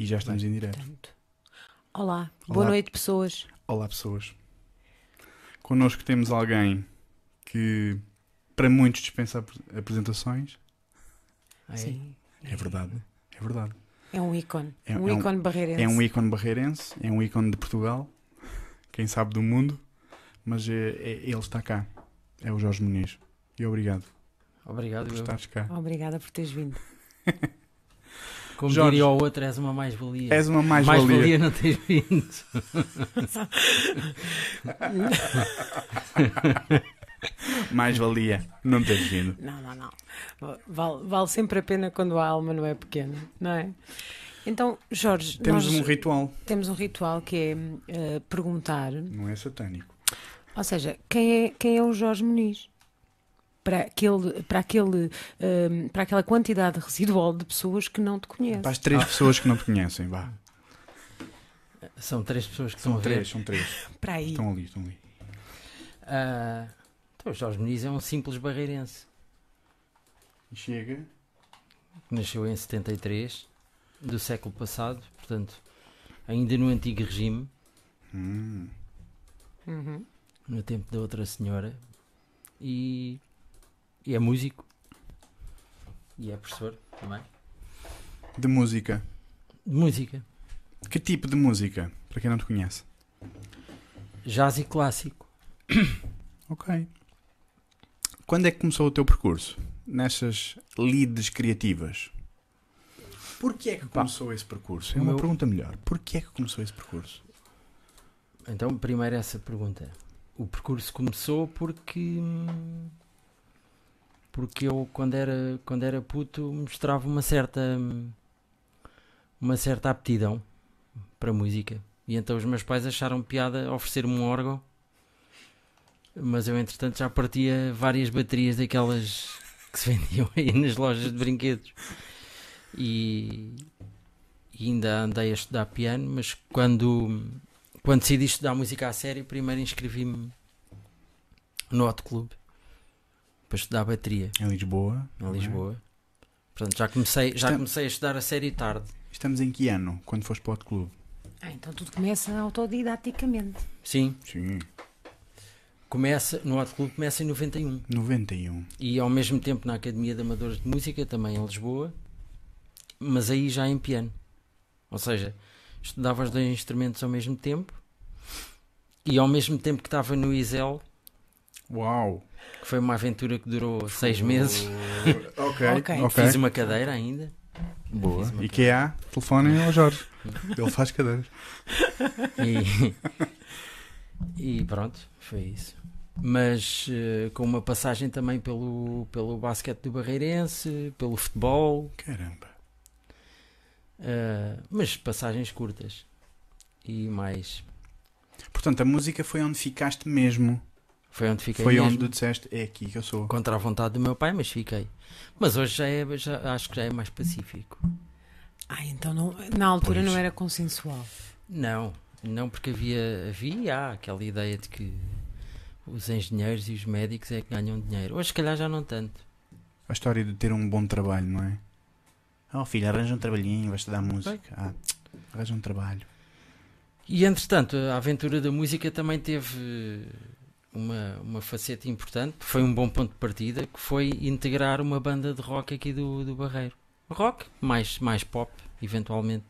E já estamos em direto. Portanto, Olá, Olá. boa noite, pessoas. Olá, pessoas. Connosco temos alguém que, para muitos, dispensa ap- apresentações. Ah, é? Sim. É verdade. É verdade. É um ícone. É- um é um- ícone barreirense. É um ícone barreirense, é um ícone de Portugal, quem sabe do mundo, mas é, é- ele está cá. É o Jorge Muniz. E obrigado Obrigado. por estares cá. Obrigada por teres vindo. Como Jorge. diria o outro, és uma mais-valia. És uma mais-valia. Mais-valia não tens vindo. Mais-valia. Não tens vindo. Não, não, não. Vale, vale sempre a pena quando a alma não é pequena, não é? Então, Jorge, Temos nós um ritual. temos um ritual que é eh, perguntar, Não é satânico. ou seja, quem é, quem é o Jorge Muniz? Para, aquele, para, aquele, eh, para aquela quantidade residual de pessoas que não te conhecem. Para as três pessoas que não te conhecem, vá. São três pessoas que São estão a ver. três, são três. Para aí. Estão ali, estão ali. Ah, então, o Jorge Muniz é um simples barreirense. E chega. Nasceu em 73 do século passado, portanto, ainda no antigo regime, Hum. Uhum. no tempo da outra senhora, e, e é músico e é professor também De música. de música, Que tipo de música? Para quem não te conhece. jazz e clássico. Ok. Quando é que começou o teu percurso? Nessas leads criativas? Porquê é que começou esse percurso? É uma meu- pergunta melhor. Porquê é que começou esse percurso? Então, primeiro essa pergunta. O percurso começou porque porque eu quando era quando era puto mostrava uma certa uma certa aptidão para música. E então os meus pais acharam piada oferecer-me um órgão mas eu entretanto já partia várias baterias daquelas que se vendiam aí nas lojas de brinquedos. E, e ainda andei a estudar piano mas quando quando decidi estudar música a sério, primeiro inscrevi-me no Hot Club para estudar bateria Em Lisboa? em é? Lisboa. Portanto, já comecei, já Está- comecei a estudar a sério tarde. Estamos em que ano? Quando foste para o Clube? Ah, então tudo começa autodidaticamente. Sim, Sim. começa, no Hot Club começa em 91 91. e ao mesmo tempo na Academia de Amadores de Música, também em Lisboa, mas aí já em piano. Ou seja, estudava os dois instrumentos ao mesmo tempo e ao mesmo tempo que estava no ISEL, Uau! que foi uma aventura que durou seis meses. ok, Ok. ok. Fiz uma cadeira ainda. Boa. Fiz uma IKEA, telefonem ao Jorge. Ele faz cadeiras. E, e pronto, foi isso. Mas eh, com uma passagem também pelo, pelo basquete do Barreirense, pelo futebol, Caramba. eh, mas passagens curtas. E mais. Portanto, a música foi onde ficaste mesmo. Foi onde fiquei foi mesmo. onde disseste, é aqui que eu sou. Contra a vontade do meu pai, mas fiquei. Mas hoje já é, já, acho que já é mais pacífico. Ah, então não- na altura Pois. não era consensual. Não, não porque havia, havia há aquela ideia de que os engenheiros e os médicos é que ganham dinheiro. Hoje, se calhar, já não tanto. A história de ter um bom trabalho, não é? Oh filho, arranja um trabalhinho, vais estudar música. Ah, arranja um trabalho. E entretanto, a aventura da música também teve uma, uma faceta importante, foi um bom ponto de partida, que foi integrar uma banda de rock aqui do, do Barreiro. Rock, mais, mais pop, eventualmente.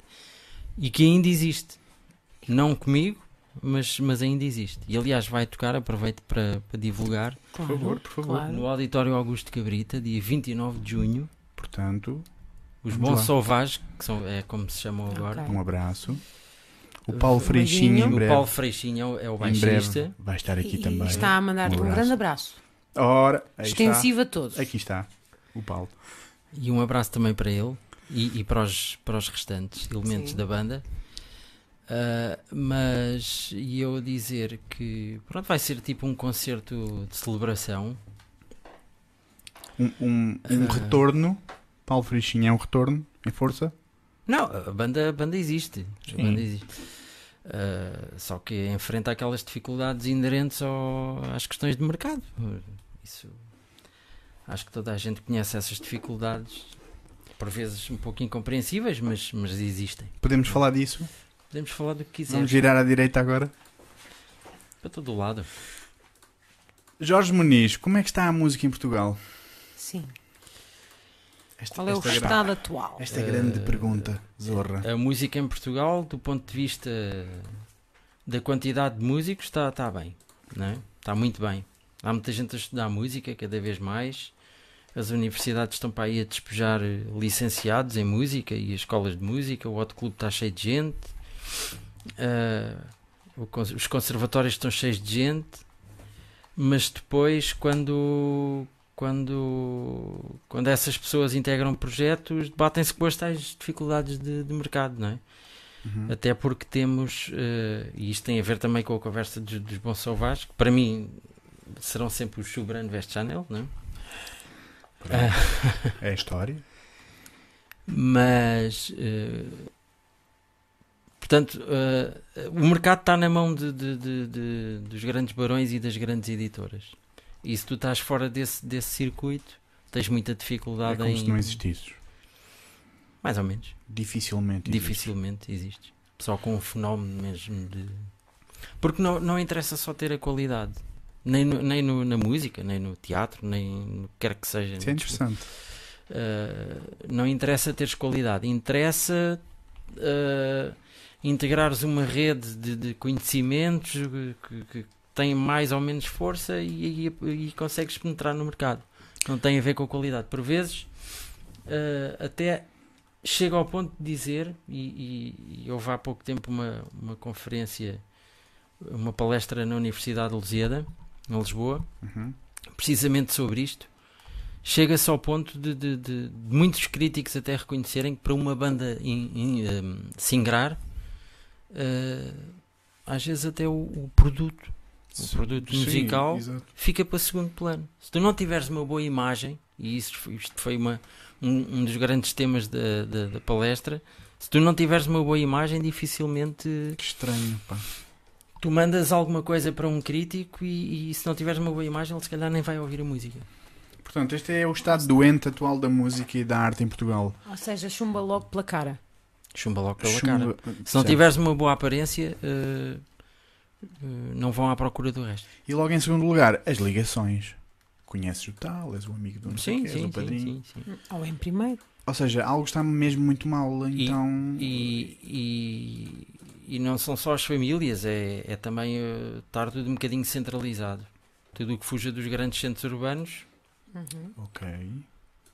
E que ainda existe. Não comigo, mas, mas ainda existe. E aliás, vai tocar, aproveito para, para divulgar, Claro, favor, por favor. claro. no Auditório Augusto Cabrita, dia 29 de junho, Portanto, os Bons lá. Sauvages, que são, é como se chamam agora. Ok. um abraço. O Paulo Freixinho em beijinho. O breve, Paulo Freixinho é o- é baixista. breve vai estar aqui E também. está a mandar-te Um um, grande abraço. Ora, aí Extensivo a todos. está. Aqui está. O Paulo. E um abraço também para ele e, e para, os, para os restantes elementos Sim. da banda. Ah, mas e eu dizer que pronto, vai ser tipo um concerto de celebração. Um, um, um Ah. retorno. Paulo Freixinho é um retorno em força. Não, a banda, a banda existe. A Sim. banda existe. Ah, só que enfrenta aquelas dificuldades inerentes ao- às questões de mercado. Isso acho que toda a gente conhece essas dificuldades por vezes um pouco incompreensíveis, mas, mas existem. Podemos falar disso? Podemos falar do que quisermos. Vamos girar à direita agora. Para todo lado. Jorge Muniz, como é que está a música em Portugal? Sim. Esta, Qual é o esta gra- estado atual? Esta grande Eh, pergunta, Zorra. A música em Portugal, do ponto de vista da quantidade de músicos, está, está bem. Não é? Está muito bem. Há muita gente a estudar música, cada vez mais. As universidades estão para aí a despejar eh, licenciados em música e as escolas de música. O Hot Club está cheio de gente. Cons- os conservatórios estão cheios de gente. Mas depois, quando, quando, quando essas pessoas integram projetos, debatem-se com as tais dificuldades de, de mercado, não é? Uhum. Até porque temos, eh, e isto tem a ver também com a conversa dos, dos Bons Selvagens, que para mim serão sempre os Sobrano Vest Chanel, não é? Pronto. É a história. Mas, eh, portanto, eh, o mercado está na mão de- de- de- dos grandes barões e das grandes editoras. E se tu estás fora desse, desse circuito, tens muita É dificuldade como em. se não existisses. Mais ou menos. Dificilmente existe. Dificilmente existe. Só com um fenómeno mesmo de. Porque não, não interessa só ter a qualidade. Nem, no- nem no- na música, nem no teatro, nem no que quer que seja. Isso é interessante. Uh, não interessa teres qualidade, interessa uh, integrares uma rede de, de conhecimentos que, que tem mais ou menos força e, e, e consegues penetrar no mercado. Não tem a ver com a qualidade. Por vezes, uh, até chega ao ponto de dizer, e, e, e houve há pouco tempo uma, uma conferência, uma palestra na Universidade de Lusíada, em Lisboa, Uhum. precisamente sobre isto. Chega-se ao ponto de, de- de- de muitos críticos até reconhecerem que para uma banda in- in- um, se ingrar, uh, às vezes até o, o produto o produto Sim, musical exato. fica para segundo plano. Se tu não tiveres uma boa imagem, e isso, foi- isto foi uma, um, um dos grandes temas da, da, da palestra, se tu não tiveres uma boa imagem, dificilmente Que estranho, pá. tu mandas alguma coisa para um crítico e, e se não tiveres uma boa imagem, ele se calhar nem vai ouvir a música. Portanto, este é o estado doente atual da música e da arte em Portugal. Ou seja, chumba logo pela cara. Chumba logo pela Chumba- cara. Se não Certo. tiveres uma boa aparência, eh, não vão à procura do resto. E logo em segundo lugar, as ligações. Conheces o tal, és o amigo do não sei Sim, sim, o padrinho. sim, sim. Ou em primeiro. Ou seja, algo está mesmo muito mal, E- então... E, e, e não são só as famílias, é, é também eh, estar tudo um bocadinho centralizado. Tudo o que fuja dos grandes centros urbanos, Uhum. Ok.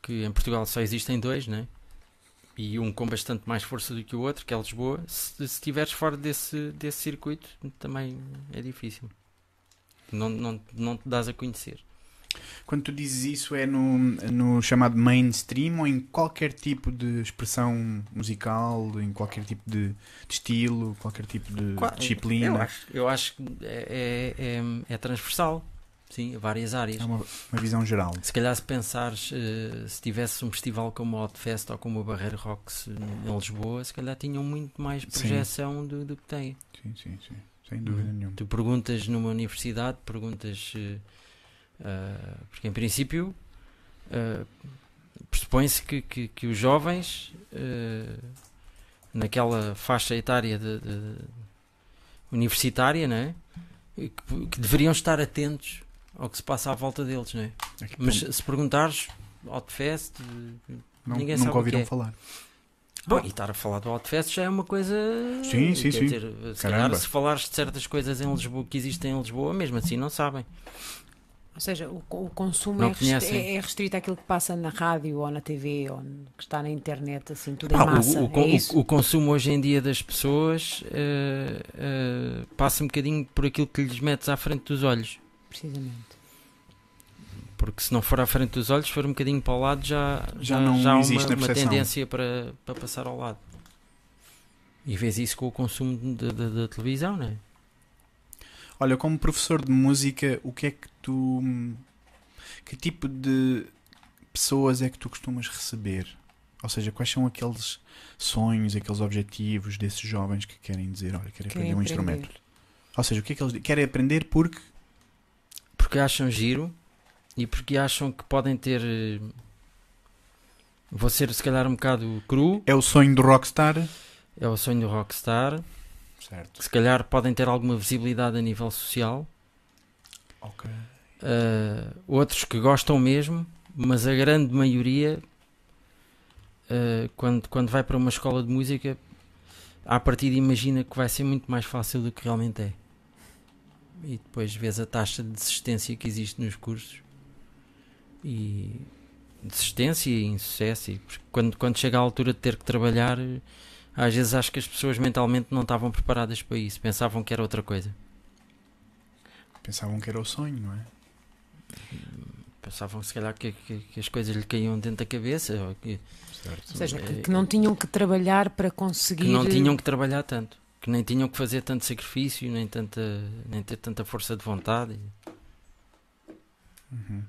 que em Portugal só existem dois, né? E um com bastante mais força do que o outro, que é Lisboa. Se estiveres fora desse, desse circuito, também é difícil. Não, não, não te dás a conhecer. Quando tu dizes isso é no, no chamado mainstream ou em qualquer tipo de expressão musical, em qualquer tipo de, de estilo, qualquer tipo de Qua- disciplina? Eu acho, eu acho que é, é, é, é transversal, sim, várias áreas. É uma, uma visão geral. Se calhar se pensares, eh, se tivesse um festival como o Outfest ou como o Barreiro Rocks em Lisboa, se calhar tinham muito mais Sim. projeção do, do que têm. Sim, sim, sim. Sem dúvida nenhuma. Tu perguntas numa universidade, perguntas. eh, ah, porque em princípio pressupõe-se que, que, que os jovens, eh, naquela faixa etária de, de- universitária, não é? Que deveriam estar atentos ao que se passa à volta deles, não é? Aqui, Mas pronto, se perguntares Outfest, não, ninguém nunca sabe o ouviram que é. falar. Bom, e estar a falar do Outfest já é uma coisa. Sim, sim, quer sim. dizer, se Caramba. calhar, se falares de certas coisas em Lisboa que existem em Lisboa, mesmo assim não sabem. Ou seja, o, o consumo é, restri- conhecem. é- é restrito àquilo que passa na rádio ou na TV ou que está na internet, assim, tudo Pá, em massa. o, o, é isso? o- o consumo hoje em dia das pessoas eh, eh, passa um bocadinho por aquilo que lhes metes à frente dos olhos. Precisamente. Porque se não for à frente dos olhos, se for um bocadinho para o lado, já, Já já, não já há existe uma, uma percepção. tendência para, para passar ao lado. E vês isso com o consumo da- televisão, não é? Olha, como professor de música, o que é que tu. Que tipo de pessoas é que tu costumas receber? Ou seja, quais são aqueles sonhos, aqueles objetivos desses jovens que querem dizer, olha, quero Querem aprender um aprender. instrumento? Ou seja, o que é que eles querem aprender porque. Porque acham giro e porque acham que podem ter eh, Vou ser se calhar um bocado cru, É o sonho do rockstar? é o sonho do rockstar. Certo. Se calhar podem ter alguma visibilidade a nível social. Ok. Uh, outros que gostam mesmo, mas a grande maioria, uh, quando, quando vai para uma escola de música, à partida imagina que vai ser muito mais fácil do que realmente é. E depois vês a taxa de desistência que existe nos cursos. E desistência e insucesso. E porque quando, quando chega a altura de ter que trabalhar, às vezes acho que as pessoas mentalmente não estavam preparadas para isso, pensavam que era outra coisa. Pensavam que era o sonho, não é? Pensavam se calhar que, que, que as coisas lhe caíam dentro da cabeça, ou que, Certo. Ou seja, que, É, que não tinham que trabalhar para conseguir. que não tinham que trabalhar tanto, que nem tinham que fazer tanto sacrifício, nem, tanta, nem ter tanta força de vontade. Uhum.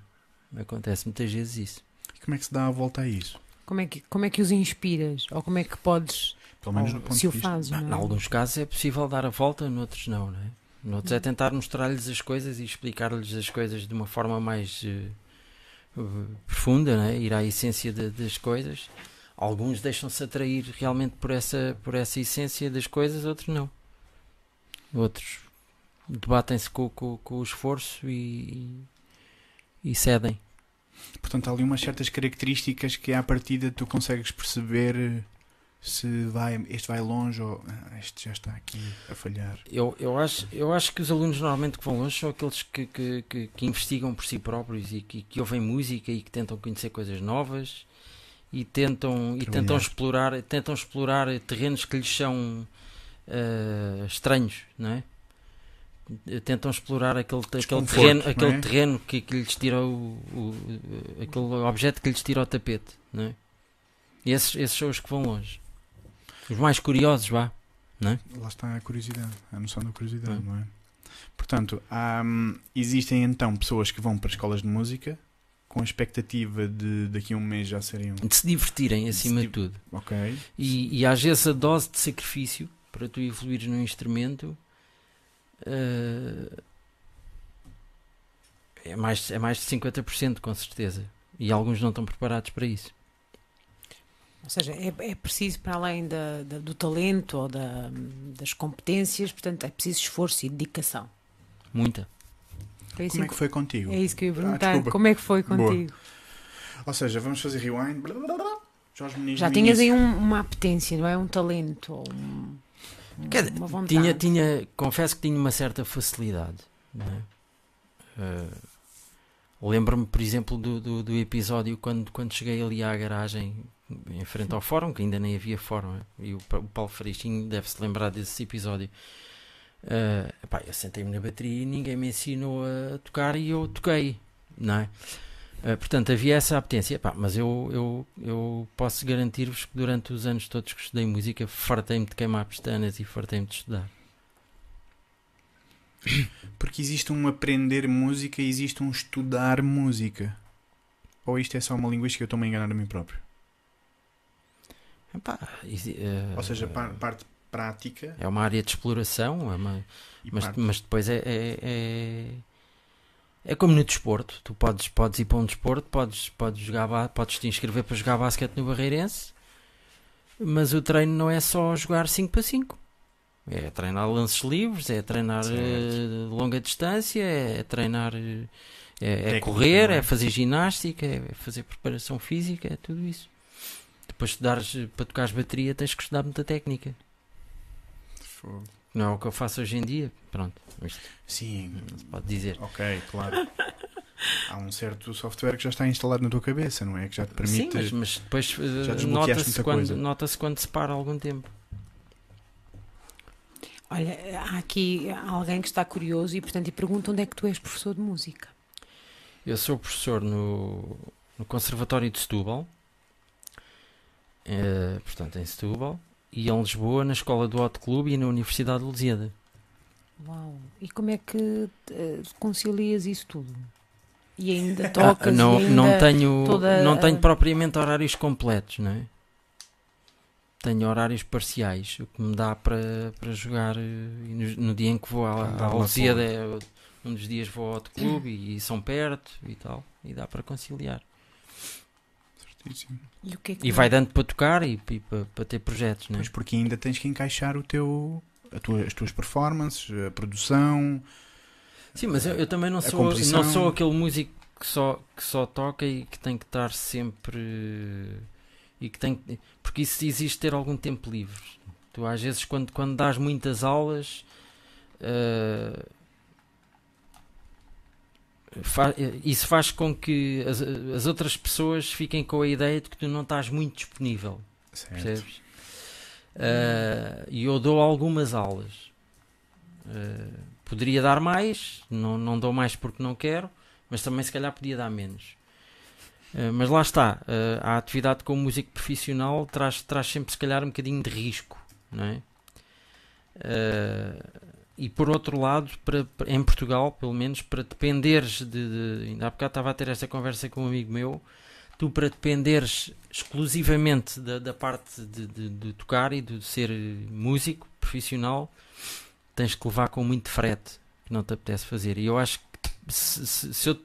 Acontece muitas vezes isso. E como é que se dá a volta a isso? Como é, que, como é que os inspiras? Ou como é que podes. Pelo menos ou do ponto se de o vista. fazes, Em não é? alguns casos é possível dar a volta, noutros não, não é? Noutros é tentar mostrar-lhes as coisas e explicar-lhes as coisas de uma forma mais eh, profunda, não é? ir à essência de- das coisas. Alguns deixam-se atrair realmente por essa, por essa essência das coisas, outros não. Outros debatem-se com, com, com o esforço e, e cedem. Portanto, há ali umas certas características que à partida tu consegues perceber eh, se vai, este vai longe ou ah, este já está aqui a falhar. Eu, eu, acho, eu acho que os alunos normalmente que vão longe são aqueles que, que, que, que investigam por si próprios e que, que ouvem música e que tentam conhecer coisas novas e tentam, e tentam, explorar, tentam explorar terrenos que lhes são eh, estranhos, não é? Tentam explorar aquele, aquele terreno, não aquele é? terreno que, que lhes tira o, o- aquele objeto que lhes tira o tapete, não é? E esses, esses são os que vão longe. Os mais curiosos, vá. Lá está a curiosidade, a noção da curiosidade, Hum. não é? Portanto, há, hum, existem então pessoas que vão para escolas de música com a expectativa de daqui a um mês já serem um. De se divertirem acima Se de tudo. Ok. E, e às vezes a dose de sacrifício para tu evoluires num instrumento eh, é, mais, é mais de 50%, com certeza. E alguns não estão preparados para isso. Ou seja, é, é preciso, para além da, da- do talento ou da- das competências, portanto, é preciso esforço e dedicação. Muita. É Como é que foi contigo? é isso que eu ia Ah, perguntar. desculpa. Como é que foi Boa. contigo? Ou seja, vamos fazer rewind. Blá, blá, blá. Jorge Muniz Já tinhas aí um- uma apetência, não é? Um talento ou um- um- uma vontade. Tinha, tinha, confesso que tinha uma certa facilidade. não é? Eh, Lembro-me, por exemplo, do, do, do episódio quando, quando cheguei ali à garagem, em frente ao fórum, que ainda nem havia fórum, é? e o, Pa- o Paulo Freixinho deve-se lembrar desse episódio. Epá, eu sentei-me na bateria e ninguém me ensinou a tocar e eu toquei, não é? Eh, portanto, havia essa apetência, Epá, mas eu, eu, eu posso garantir-vos que durante os anos todos que estudei música, fartei-me de queimar pestanas e fartei-me de estudar. Porque existe um aprender música e existe um estudar música. Ou isto é só uma linguística que eu estou-me a enganar a mim próprio? Epá, eh, Ou seja, par- parte prática é uma área de exploração, é uma- mas, parte... mas depois é, é, é, é como no desporto. Tu podes, podes ir para um desporto, podes, podes, jogar, podes te inscrever para jogar basquete no Barreirense, mas o treino não é só jogar 5 para 5. É treinar lances livres, é treinar eh, longa distância, é treinar, eh, é, é correr, é? é fazer ginástica, é fazer preparação física, é tudo isso. Depois de dares para tocares bateria, tens que estudar muita técnica. Fogo. Não é o que eu faço hoje em dia. Pronto, isto Sim, não se pode dizer. ok, claro. Há um certo software que já está instalado na tua cabeça, não é? Que já te permite. Sim, mas, mas depois eh, nota-se quando, nota quando se para algum tempo. Olha, há aqui alguém que está curioso e, portanto, e pergunta onde é que tu és professor de música. Eu sou professor no, no Conservatório de Setúbal, eh, portanto em Setúbal, e em Lisboa, na Escola do Hot Clube e na Universidade de Lusíada. Uau! E como é que eh, concilias isso tudo? E ainda tocas Ah, não, e ainda... não, tenho, toda não tenho propriamente horários completos, não é? Tenho horários parciais, o que me dá para, para jogar eh, no, no dia em que vou à, Andar à Lusíada, é, um dos dias vou ao Hot Clube e, e são perto e tal, e dá para conciliar. E, o que é que E vai dando para tocar e, e para, para ter projetos, né? Pois porque ainda tens que encaixar o teu, a tua- as tuas performances, a produção. Sim, mas eu, eu também não sou, composição- não sou aquele músico que só, que só toca e que tem que estar sempre. E que tem, porque isso exige ter algum tempo livre. Tu, às vezes, quando, quando dás muitas aulas. eh, fa- isso faz com que as, as outras pessoas fiquem com a ideia de que tu não estás muito disponível. Certo. Percebes? Ah, E eu dou algumas aulas. Ah, poderia dar mais, não, não dou mais porque não quero, mas também se calhar podia dar menos. Ah, mas lá está, a atividade como músico profissional traz, traz sempre se calhar um bocadinho de risco, não é? E por outro lado, para, para- em Portugal, pelo menos, para dependeres de, de. Ainda há bocado estava a ter esta conversa com um amigo meu tu para dependeres exclusivamente da, da parte de, de- de tocar e de ser músico profissional, tens que levar com muito frete que não te apetece fazer. E eu acho que se, se- se eu,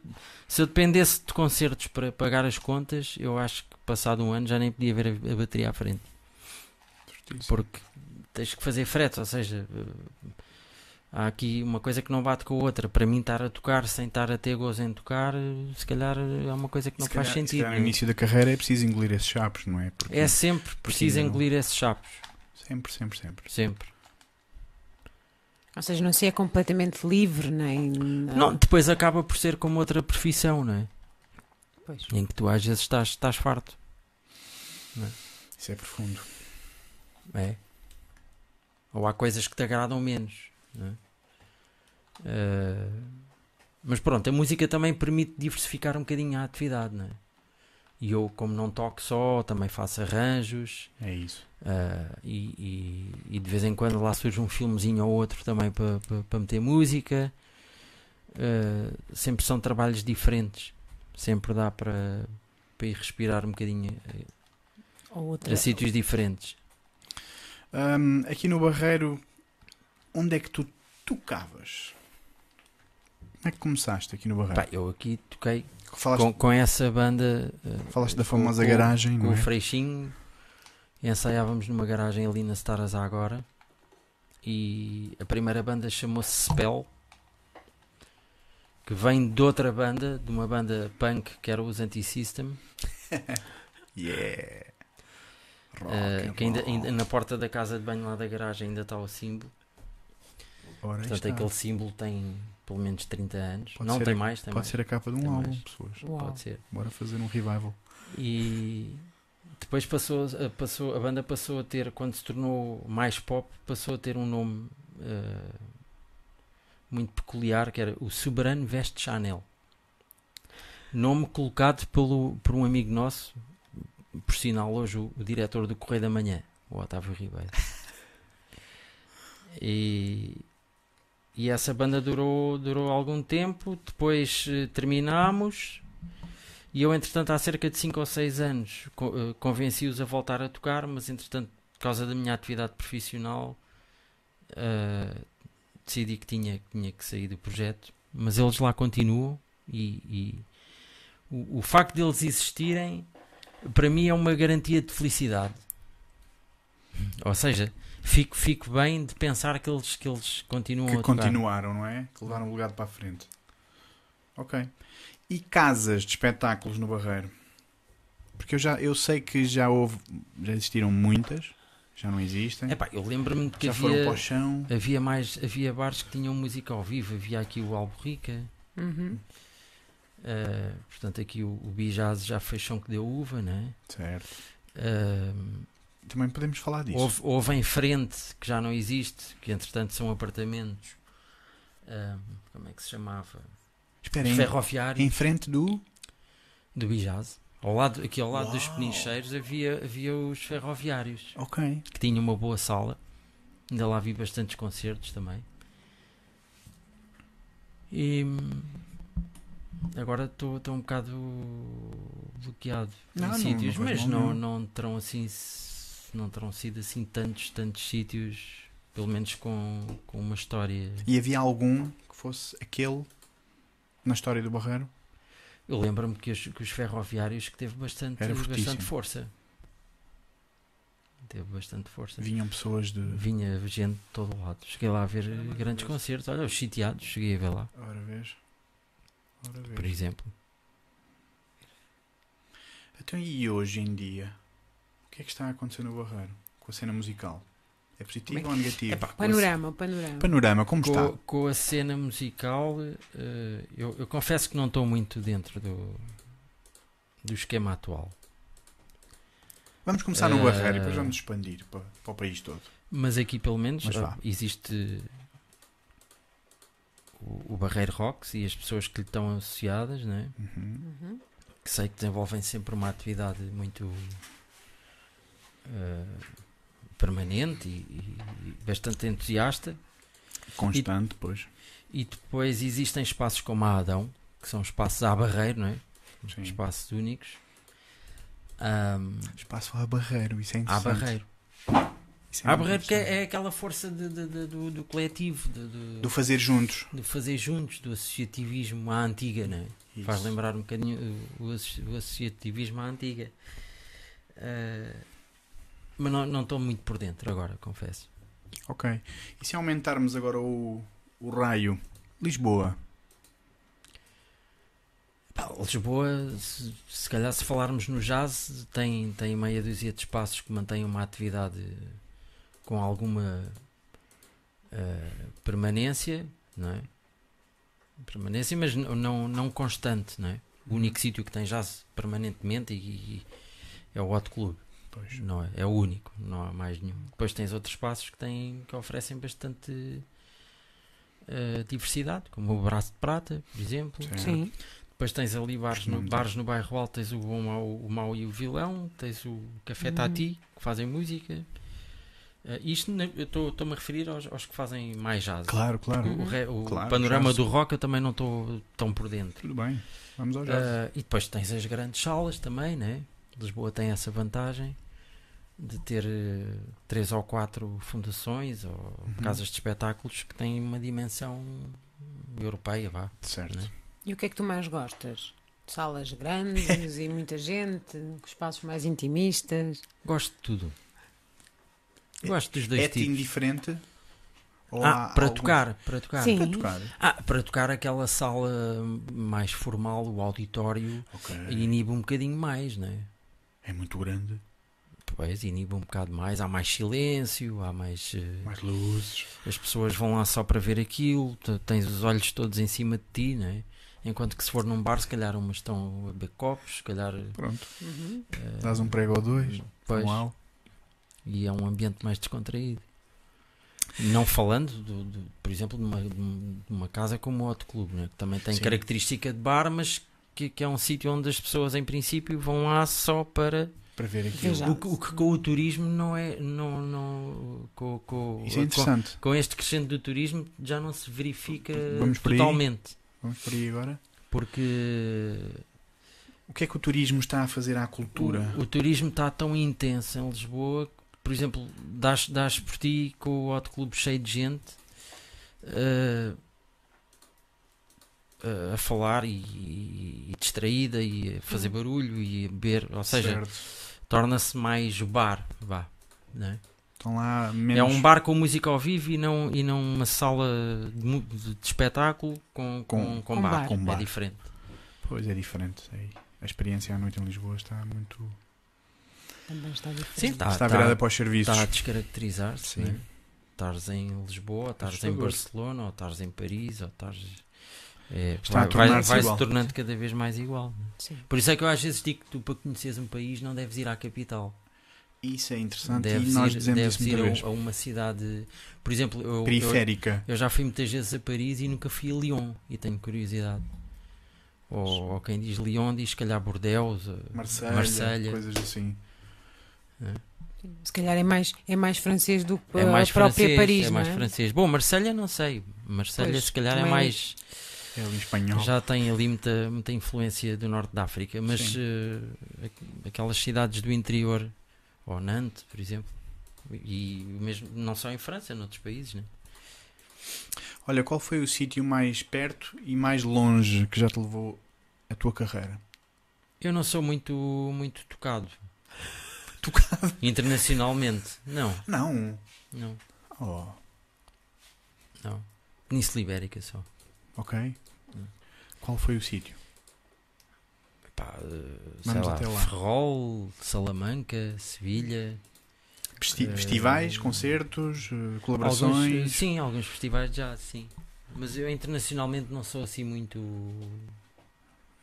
se eu dependesse de concertos para pagar as contas, eu acho que passado um ano já nem podia ver a, a bateria à frente. Porque tens que fazer frete, ou seja, há aqui uma coisa que não bate com a outra. Para mim, estar a tocar sem estar a ter gozo em tocar, eh, se calhar eh, é uma coisa que não Se faz calhar- se sentido. não no é? início da carreira é preciso engolir esses chapos, não é? Porque É sempre preciso engolir esses chapos. sempre, sempre, sempre. Sempre. Ou seja, não se é completamente livre, nem. Não, depois acaba por ser como outra profissão, não é? Pois. Em que tu às vezes estás, estás farto. Isso é profundo. É. Ou há coisas que te agradam menos. É? Eh, mas pronto, a música também permite diversificar um bocadinho a atividade, não é? E eu, como não toco só, também faço arranjos. É isso. Uh, e, e- e de vez em quando lá surge um filmezinho ou outro também para pa, pa meter música. Uh, sempre são trabalhos diferentes. Sempre dá para para ir respirar um bocadinho Ou outra. a sítios diferentes. Hum, aqui no Barreiro, onde é que tu tocavas? Como é que começaste aqui no Barreiro? Pá, eu aqui toquei Falaste, com, com essa banda. uh, falaste da com- famosa com- garagem, com não o é? Freixinho. Ensaiávamos numa garagem ali na Staras agora. E a primeira banda chamou-se Spell. Que vem de outra banda, de uma banda punk que era os Anti-System. Yeah. Rock eh, and que ainda, ainda na porta da casa de banho lá da garagem ainda está o símbolo. Ora, Portanto, está. aquele símbolo tem pelo menos 30 anos. Pode Não ser tem a- mais, tem Pode mais. ser a capa de um Tem álbum, mais. pessoas. Uau. Pode ser. Bora fazer um revival. E depois passou, a- passou, a banda passou a ter, quando se tornou mais pop, passou a ter um nome eh, muito peculiar que era o Soberano Veste Chanel. Nome colocado pelo, por um amigo nosso, por sinal hoje o, o diretor do Correio da Manhã, o Otávio Ribeiro. E, e essa banda durou, durou algum tempo, depois eh, terminámos e eu, entretanto, há cerca de 5 ou 6 anos eh, convenci-os a voltar a tocar, mas entretanto, por causa da minha atividade profissional, eh, decidi que tinha, que tinha que sair do projeto. Mas eles lá continuam e, e o, o facto de eles existirem, para mim, é uma garantia de felicidade. Ou seja, fico, fico bem de pensar que eles, que eles continuam Que a tocar. continuaram, não é? Que levaram o legado para a frente. Ok. E casas de espetáculos no Barreiro? Porque eu, já, eu sei que já houve, já existiram muitas, já não existem. Epá, eu lembro-me de que já foram havia... para o chão. Havia mais, havia bares que tinham música ao vivo, havia aqui o Alborrica, Uhum. uh, portanto aqui o, o Bijaz já fez chão que deu uva, né? Certo. Uh, Também podemos falar disso. houve, houve em frente, que já não existe, que entretanto são apartamentos, uh, como é que se chamava? Espera ferroviários Em frente do. do Bijaz. Ao lado, aqui ao lado dos Uau. penicheiros havia, havia os ferroviários, Ok. que tinham uma boa sala, ainda lá vi bastantes concertos também. E hum, agora estou um bocado bloqueado Não, em sítios, mas não, não terão assim não terão sido assim tantos, tantos sítios, pelo menos com, com uma história. E havia algum que fosse aquele na história do Barreiro? Eu lembro-me que os, que os ferroviários que teve bastante, bastante força. Teve bastante força. Vinham pessoas de. Vinha gente de todo lado. Cheguei lá a ver eh, grandes concertos. Olha, os sitiados, cheguei a ver lá, Ora vês. Ora vês. por exemplo. Então, e hoje em dia? O que é que está a acontecer no Barreiro? Com a cena musical? É positivo é ou negativo? Epá, com a Panorama, panorama. Panorama, como está? com, com a cena musical, eh, eu, eu confesso que não estou muito dentro do, do esquema atual. Vamos começar no Eh, Barreiro e depois vamos expandir para, para o país todo. Mas aqui, pelo menos, ah, existe o, o Barreiro Rocks e as pessoas que lhe estão associadas, né? Uhum. Uhum. que sei que desenvolvem sempre uma atividade muito eh, permanente e, e- e bastante entusiasta. Constante, pois. E depois existem espaços como a Adão, que são espaços à barreiro, não é? Sim. espaços únicos. Ahm, Espaço a Barreiro, isso é à interessante. barreiro. Isso é À muito barreiro que interessante. é, é aquela força de- de- de- do, do coletivo, de, de- Do fazer juntos. de fazer juntos, do associativismo à antiga, não é? Isso. Faz lembrar um bocadinho o, o o associativismo à antiga. Ah, mas não não estou muito por dentro agora, confesso. Ok. E se aumentarmos agora o, o raio? Lisboa. Pá, Lisboa, se, se calhar se falarmos no jazz, tem, tem meia dúzia de espaços que mantêm uma atividade com alguma ah, permanência, não é? Permanência, mas não, não constante, não é? O único sítio que tem jazz permanentemente e, e é o Hot Club. Pois. Não é, é o único, não há mais nenhum. Depois tens outros espaços que, têm, que oferecem bastante eh, diversidade, como o Braço de Prata, por exemplo. Sim. Sim. Depois tens ali bares no, bares no bairro Alto, tens o, Bom Mau, o Mau e o Vilão, tens o Café Uhum. Tati, que fazem música. Eh, isto eu estou- estou-me a referir aos, aos que fazem mais jazz. Claro, claro. O, re- o Claro, panorama jazz. do rock eu também não estou tão por dentro. Tudo bem. Vamos ao jazz. Ah, e depois tens as grandes salas também, né? Lisboa tem essa vantagem de ter eh, três ou quatro fundações ou Uhum. casas de espetáculos que têm uma dimensão europeia, vá. certo. né? E o que é que tu mais gostas? Salas grandes e muita gente, espaços mais intimistas. Gosto de tudo. Gosto dos dois É-te tipos. indiferente? Ou Ah, para algum- tocar, para tocar. Sim. Para tocar. Ah, para tocar aquela sala mais formal, o auditório, Ok. inibe um bocadinho mais, né? É muito grande. Pois, inibe um bocado mais, há mais silêncio, há mais. eh, Mais luzes. as pessoas vão lá só para ver aquilo, tens os olhos todos em cima de ti, né? Enquanto que se for num bar, se calhar umas estão a beber copos, se calhar. Pronto. Uhum. eh, Dás um prego ou dois. pois, Manual. e é um ambiente mais descontraído. Não falando, do, do- por exemplo, de uma, de uma casa como o Hot Club, né? que também tem Sim. característica de bar, mas que, que é um sítio onde as pessoas, em princípio, vão lá só para. Para ver aquilo. O, que- o que com o turismo não é. Não, não, com, com, Isso é com- interessante. com este crescente do turismo já não se verifica Vamos aí? totalmente. Vamos por aí agora. Porque O que é que o turismo está a fazer à cultura? o, o turismo está tão intenso em Lisboa por exemplo, dás, dás por ti com o Hot Club cheio de gente eh, a falar e, e- distraída e a fazer barulho e a beber, ou seja, torna-se mais bar, vá, né? Estão lá menos... É um bar com música ao vivo e não, e não uma sala de, de espetáculo com, com, Com- com, bar. bar. Com bar. É diferente. Pois é diferente. sei. A experiência à noite em Lisboa está muito... Também está diferente. Sim, tá, está tá- virada para os serviços. Está a descaracterizar-se, Sim. né? Estares em Lisboa, estares em. Barcelona, ou estares em Paris, ou estares. É, Está a vai, vai, tornar-se vai se igual. tornando cada vez mais igual. Sim. Por isso é que eu às vezes digo que tu, para conheceres um país, não deves ir à capital. Isso é interessante Deves e nós ir, dizemos deves isso ir a, a uma cidade. Por exemplo, eu, eu, Periférica. eu já fui muitas vezes a Paris e nunca fui a Lyon e tenho curiosidade. Ou, ou quem diz Lyon diz se calhar Bordeaux, eh, Marselha, Marselha. coisas assim. Se calhar é mais, é mais francês do que É mais a própria francês, Paris, é mais é? francês. Bom, Marselha não sei. Marselha Pois, se calhar é também- mais. É ali espanhol. Já tem ali muita, muita influência do norte da África, mas aqu- aquelas cidades do interior, ou Nantes, por exemplo, e mesmo não só em França, noutros países, né? Olha, qual foi o sítio mais perto e mais longe que já te levou a tua carreira? Eu não sou muito, muito tocado. Tocado? Internacionalmente. Não, Não. não, Oh, não. Península Ibérica só. ok. Qual foi o sítio? Pá, eh, sei Vamos lá, até lá. Ferrol, Salamanca, Sevilha. Festi- Eh, festivais, concertos, eh, Alguns, colaborações? eh, sim, alguns festivais já, sim. Mas eu internacionalmente não sou assim muito,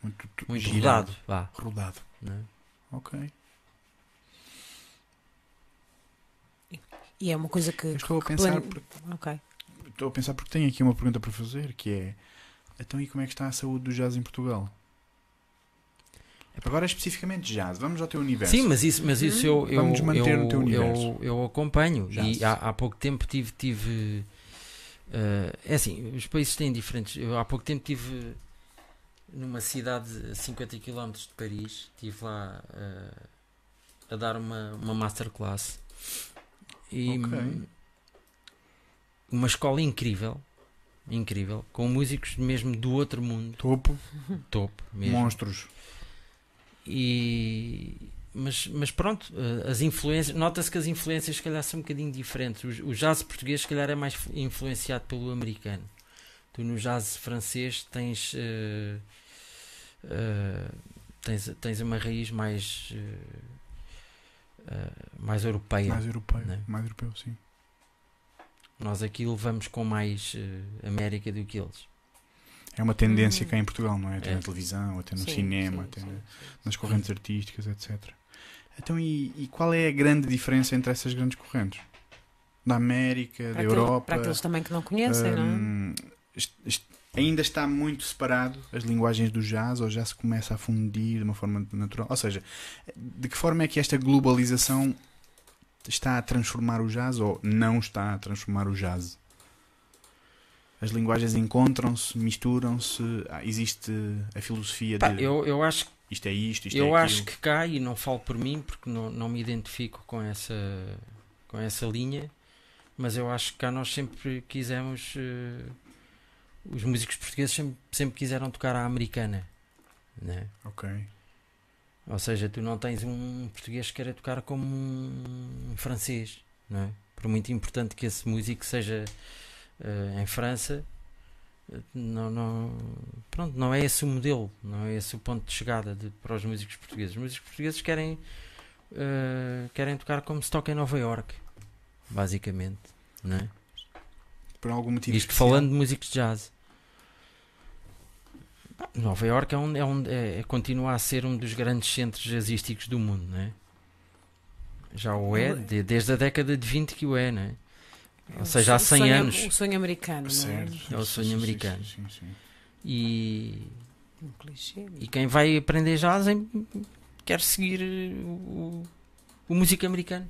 Muito, muito girado. rodado. Vá, Rodado. né? Ok. E é uma coisa que. Eu estou a pensar, plane- por- estou a pensar porque tenho aqui uma pergunta para fazer, que é então e como é que está a saúde do jazz em Portugal? Agora especificamente jazz, vamos ao teu universo. Sim, mas isso, mas isso eu, eu, Vamos manter eu, no teu universo. eu, eu acompanho. Jazz. E há, há pouco tempo tive. tive eh, é assim, os países têm diferentes. Eu há pouco tempo tive numa cidade a 50 km de Paris, estive lá eh, a dar uma, uma masterclass. E Ok. uma escola incrível, incrível, com músicos mesmo do outro mundo, Topo, topo mesmo. monstros. E mas, mas pronto, eh, as influências, nota-se que as influências se calhar são um bocadinho diferentes. O, o jazz português se calhar é mais influenciado pelo americano. Tu no jazz francês tens eh, eh, tens, tens uma raiz mais eh, mais europeia. Mais europeu, Né? mais europeu, sim. Nós aqui levamos com mais eh, América do que eles. É uma tendência Hum. cá em Portugal, não é? Até É. na televisão, até no Sim, cinema, sim, até sim, nas correntes artísticas, etc. Então, e, e qual é a grande diferença entre essas grandes correntes? Da América, Para, da aquele- Europa? para aqueles também que não conhecem, não é? hum, est- est- ainda está muito separado as linguagens do jazz ou já se começa a fundir de uma forma natural? Ou seja, de que forma é que esta globalização está a transformar o jazz ou não está a transformar o jazz? As linguagens encontram-se, misturam-se, ah, existe a filosofia Pá, de eu, eu acho isto é isto, isto eu é acho que cá, e não falo por mim porque não, não me identifico com essa, com essa linha, mas eu acho que cá nós sempre quisemos. eh, os músicos portugueses sempre, sempre quiseram tocar à americana. Né? Ok. Ou seja, tu não tens um português que queira tocar como um francês. Não é? Por muito importante que esse músico seja eh, em França, não, não, pronto, não é esse o modelo, não é esse o ponto de chegada de- para os músicos portugueses. Os músicos portugueses querem, eh, querem tocar como se toca em Nova York, basicamente. Não é? Por algum motivo Isto especial? falando de músicos de jazz. Nova York é, um, é, um, é, é- continua a ser um dos grandes centros jazzísticos do mundo, não é? Já o é, de- desde a década de 20 que o é, não é? Ou seja, há O 100 sonho- anos. O sonho americano, não é? É o sonho americano. sim, sim, sim. E, Um clichê. e quem vai aprender jazz em- quer seguir o, o músico americano.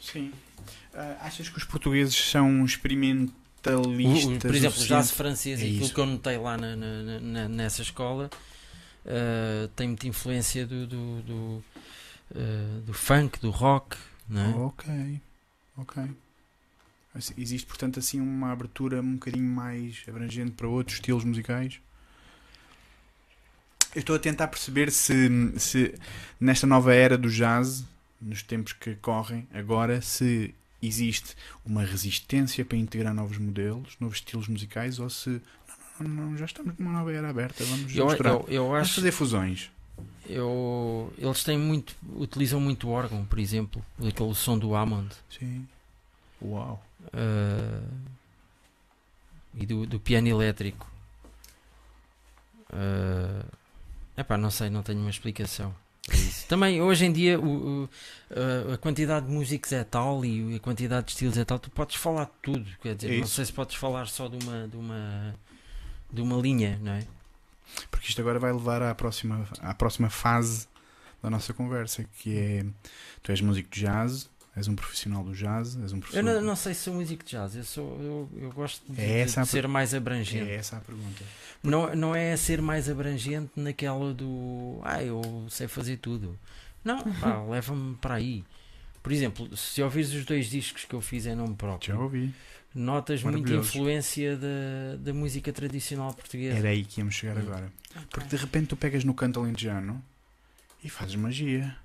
Sim. Ah, achas que os portugueses são O- experimentalistas? o- por exemplo, o jazz francês, É e aquilo que eu notei lá na- na- na- nessa escola, uh, tem muita influência do, do, do, uh, do funk, do rock, é? Ok, ok. Existe, portanto, assim uma abertura um bocadinho mais abrangente para outros estilos musicais? Eu estou a tentar perceber se, se nesta nova era do jazz, nos tempos que correm agora, se existe uma resistência para integrar novos modelos, novos estilos musicais, ou se não, não, não, já estamos numa nova era aberta, vamos Eu, misturar. eu, eu Vamos acho fazer fusões. eu, eles têm muito, utilizam muito órgão, por exemplo, aquele som do Hammond Sim. Uau. uh, e do, do piano elétrico. Uh, epá, não sei, não tenho uma explicação. Para isso. Também hoje em dia o- o- a- quantidade de músicos é tal e a quantidade de estilos é tal, tu podes falar de tudo. Quer dizer, É não sei se podes falar só de uma, de uma, de uma linha, não é? Porque isto agora vai levar à próxima, à próxima fase da nossa conversa, que é tu és músico de jazz, és um profissional do jazz, és um. Eu não, não sei se sou músico de jazz, eu, sou, eu, eu gosto de, É de- de ser mais É abrangente. essa a pergunta. Não, não é ser mais abrangente naquela do ah, eu sei fazer tudo. Não, pá, leva-me para aí. Por exemplo, se ouvires os dois discos que eu fiz em nome próprio, Já ouvi. notas muita influência da, da música tradicional portuguesa. Era aí que íamos chegar Hum. agora. Porque de repente tu pegas no canto alentejano e fazes magia.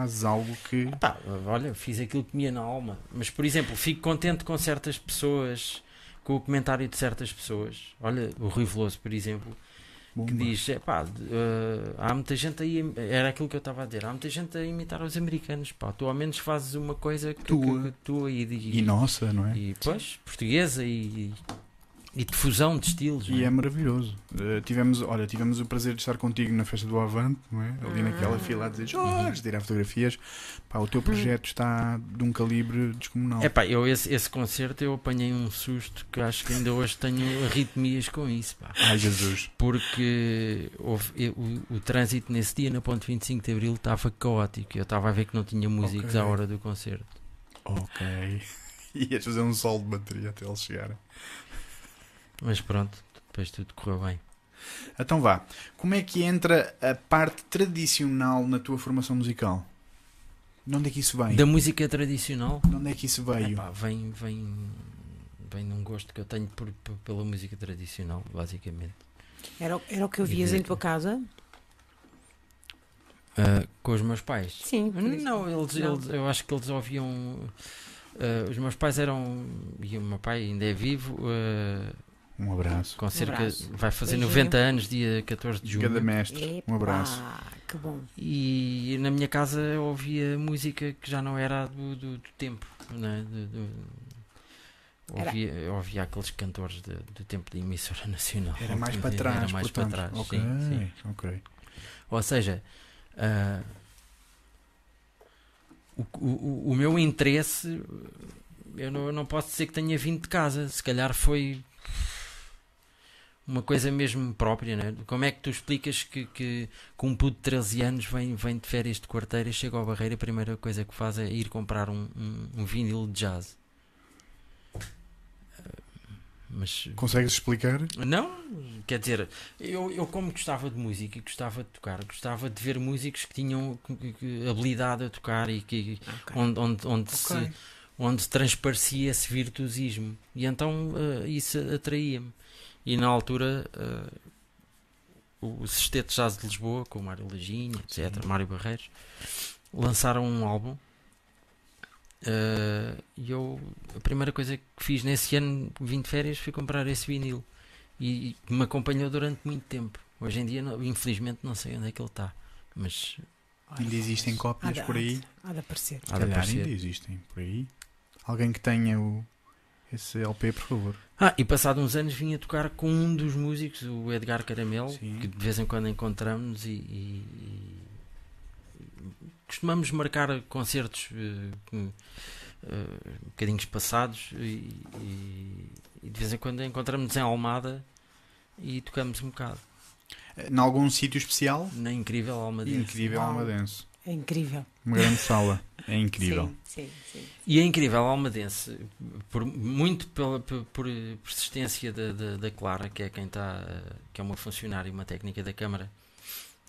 Fazes algo que. Pá, olha, fiz aquilo que me ia na alma. Mas, por exemplo, fico contente com certas pessoas, com o comentário de certas pessoas. Olha, o Rui Veloso, por exemplo, que Bomba. diz: é pá, eh, há muita gente aí. Era aquilo que eu estava a dizer. Há muita gente a imitar os americanos. Pá, tu ao menos fazes uma coisa que, Tua. que- que tua e, e, E nossa, não é? e, pois, portuguesa e, e difusão de estilos. E é? é maravilhoso. Uh, tivemos, olha, tivemos o prazer de estar contigo na festa do Avante, não é? Ali naquela Hum. fila a dizer Jorge, tirar fotografias. Pá, o teu projeto está de um calibre descomunal. É pá, eu esse, esse concerto eu apanhei um susto que acho que ainda hoje tenho arritmias com isso, pá. Ai Jesus. Porque houve, eu- o, o trânsito nesse dia na ponte 25 de Abril estava caótico. Eu estava a ver que não tinha músicos Ok. à hora do concerto. Ok. Ias fazer um sol de bateria até eles chegarem. Mas pronto, depois tudo correu bem. Então vá. Como é que entra a parte tradicional na tua formação musical? De onde é que isso vem? Da música tradicional, De onde é que isso veio? epá, vem, vem, vem num gosto que eu tenho por, por- pela música tradicional, basicamente. Era, o- era o que eu vias em tua casa? Ah, com os meus pais. Sim. Não, eles, Não. eles- eu acho que eles ouviam. ah, os meus pais eram. E o meu pai ainda é vivo. ah, Um abraço. com cerca. abraço. Vai fazer Beijinho. 90 anos, dia 14 de Cada junho. mestre. Um abraço. Que bom. E na minha casa eu ouvia música que já não era do, do, do tempo. Né? Do- do- Ouvia, eu ouvia aqueles cantores de- do tempo da emissora nacional. Era mais para trás. Era mais portanto. para trás. Ok, sim, sim. ok. Ou seja, ah, o, o, o meu interesse, eu não, eu não posso dizer que tenha vindo de casa, se calhar foi uma coisa mesmo própria. Né? Como é que tu explicas que, que, que um puto de 13 anos vem, vem de férias de quarteira e chega ao Barreiro e a primeira coisa que faz é ir comprar um, um, um vinil de jazz? Ah, Mas Consegues explicar? não, quer dizer, eu, eu como gostava de música e gostava de tocar, gostava de ver músicos que tinham habilidade a tocar e que, Ok. onde, onde, onde, se, Ok. onde transparecia esse virtuosismo. E então eh, isso atraía-me. E na altura eh, o Sexteto Jazz de Lisboa, com o Mário Lajinha, etc., Sim. Mário Barreiros, lançaram um álbum. eh, e eu, a primeira coisa que fiz nesse ano, vim de férias, foi comprar esse vinil. E, e me acompanhou durante muito tempo. Hoje em dia, não- infelizmente, não sei onde é que ele está. Mas Ainda existem Há cópias de- por aí? Há de aparecer. há de aparecer. ainda existem por aí. Alguém que tenha o, esse LP, por favor. Ah, e passado uns anos vim a tocar com um dos músicos, o Edgar Caramelo, Sim. que de vez em quando encontramos e, e- e costumamos marcar concertos eh, com, eh, um bocadinho espaçados e, e- e de vez em quando encontramos em Almada e tocamos um bocado. Em algum sítio especial? Na incrível Almadense. Incrível. Almadense. É incrível. Uma grande sala. É incrível. Sim, sim, sim. E a incrível Almadense, por, muito pela por, por persistência da, da, da Clara, que é quem está, eh, que é uma funcionária, uma técnica da Câmara,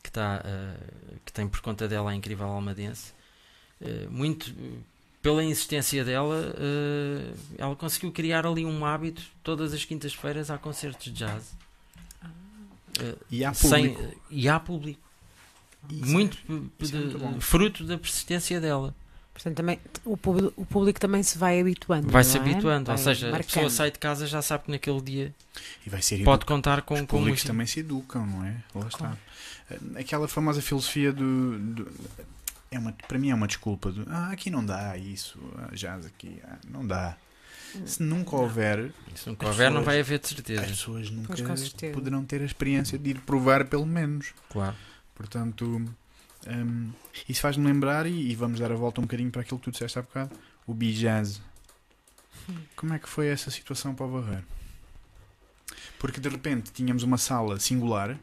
que, está, eh, que tem por conta dela a incrível Almadense, eh, muito pela insistência dela, ela conseguiu criar ali um hábito, todas as quintas-feiras há concertos de jazz. Eh, E há sem- público. e há público. Isso muito é- é muito fruto da persistência dela. Portanto, também, o, público, o público também se vai habituando. Vai-se não é? habituando, ou Vai seja, a marcando. pessoa sai de casa já sabe que naquele dia E vai ser pode contar com, Os com públicos também se educam, não é? Lá está. Claro. Eh, Aquela famosa filosofia do. do- é uma, para mim é uma desculpa. Do, ah, aqui não dá isso. Ah, jazz aqui. ah, não dá. Se nunca houver, Se nunca As houver, não pessoas- vai haver de as certeza. pessoas nunca poderão ter a experiência de ir provar, pelo menos. Claro. Portanto, hum, isso faz-me lembrar, e, e vamos dar a volta um bocadinho para aquilo que tu disseste há bocado: o Bijazz. Como é que foi essa situação para o Barreiro? Porque de repente tínhamos uma sala singular,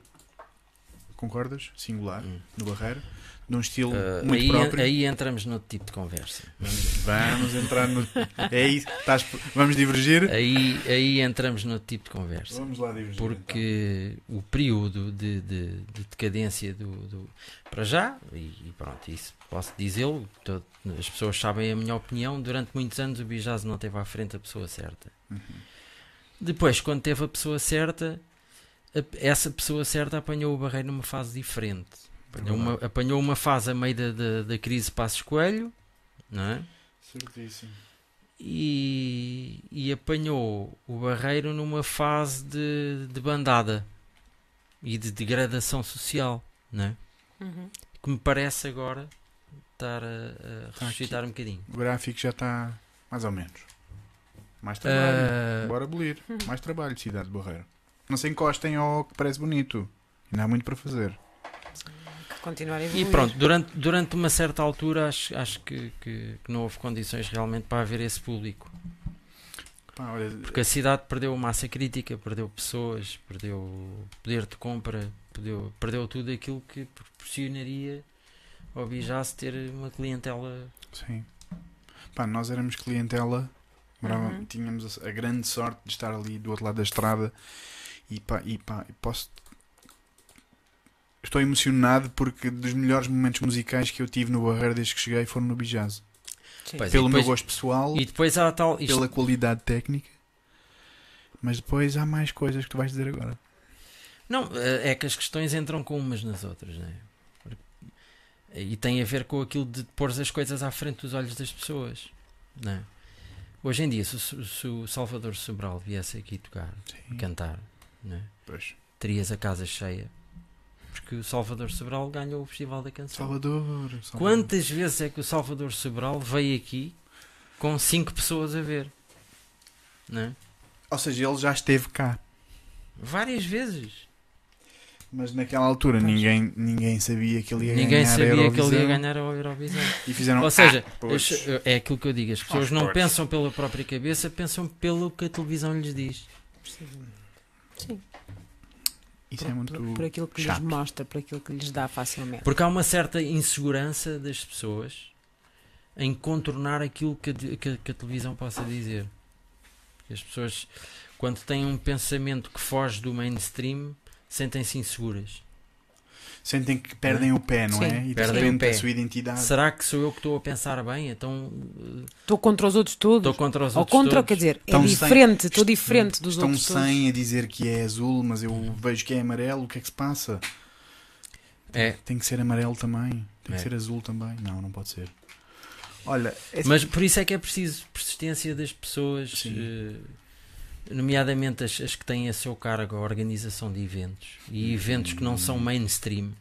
concordas? Singular, Hum. no Barreiro. De um estilo Ah, muito aí, próprio. aí entramos no tipo de conversa. Vamos entrar no. É isso. Estás... Vamos divergir? Aí, aí entramos no tipo de conversa. Vamos lá divergir. Porque o período de, de- de decadência do, do- Para já, e, e pronto, isso posso dizê-lo, as pessoas sabem a minha opinião. Durante muitos anos o Bijaz não teve à frente a pessoa certa. Uhum. Depois, quando teve a pessoa certa, essa pessoa certa apanhou o Barreiro numa fase diferente. Apanhou uma, apanhou uma fase a meio da, da, da crise Passos Coelho, não é? Certíssimo. E, e apanhou o Barreiro numa fase de, de bandada e de degradação social, não é? Uhum. Que me parece agora estar a, a Tá ressuscitar um bocadinho. O gráfico já está mais ou menos. Mais trabalho. Ah, Bora abolir. Uhum. Mais trabalho, cidade de Barreiro. Não se encostem ao que parece bonito. Ainda há muito para fazer. Continuar a e evoluir. pronto, durante, durante uma certa altura acho, acho que, que, que não houve condições realmente para haver esse público. Pá, olha, Porque a cidade perdeu massa crítica, perdeu pessoas, perdeu poder de compra, perdeu, perdeu tudo aquilo que proporcionaria ao Bijaz ter uma clientela. Sim. Pá, nós éramos clientela. morava- Uhum. Tínhamos a, a grande sorte de estar ali do outro lado da estrada. E pá, e pá, e posso. Estou emocionado porque dos melhores momentos musicais que eu tive no Barreiro desde que cheguei foram no Bijaz. Sim. Pois, Pelo e meu depois- gosto pessoal, E depois há tal. isto- pela qualidade técnica. Mas depois há mais coisas que tu vais dizer agora. Não, eh, é que as questões entram com umas nas outras, não é? Porque- E tem a ver com aquilo de pôr as coisas à frente dos olhos das pessoas, não é? Hoje em dia, se, o- se o Salvador Sobral viesse aqui tocar, Sim. cantar, é? Pois. terias a casa cheia. Porque o Salvador Sobral ganhou o Festival da Canção. Salvador, Salvador. Quantas vezes é que o Salvador Sobral veio aqui com cinco pessoas a ver? Não é? Ou seja, ele já esteve cá. Várias vezes. Mas naquela altura Pois. ninguém, ninguém sabia que ele ia Ninguém ganhar a sabia que ele ia ganhar a Eurovisão. E fizeram Ou seja, "Ah, pois." as- é aquilo que eu digo: as pessoas Aos não pensam pela própria cabeça, pensam pelo que a televisão lhes diz. Sim. Isso por, é muito. por, por aquilo que chato. lhes mostra, por aquilo que lhes dá facilmente. Porque há uma certa insegurança das pessoas em contornar aquilo que a, que a- que a televisão possa dizer. Porque as pessoas, quando têm um pensamento que foge do mainstream, sentem-se inseguras. Sentem que perdem o pé, não Sim, é? E de perdem repente o pé. a sua identidade. Será que sou eu que estou a pensar bem? Então eh, Estou contra os outros todos. estou contra os Ou outros contra, todos? quer dizer, Estão é sem- diferente, estou est- diferente dos Estão outros todos. sem a dizer que é azul, mas eu vejo que é amarelo. O que é que se passa? É, Tem que ser amarelo também. Tem É. que ser azul também. Não, não pode ser. Olha, é- Mas por isso é que é preciso persistência das pessoas, Sim. eh, nomeadamente as, as que têm a seu cargo a organização de eventos e eventos que não são mainstream.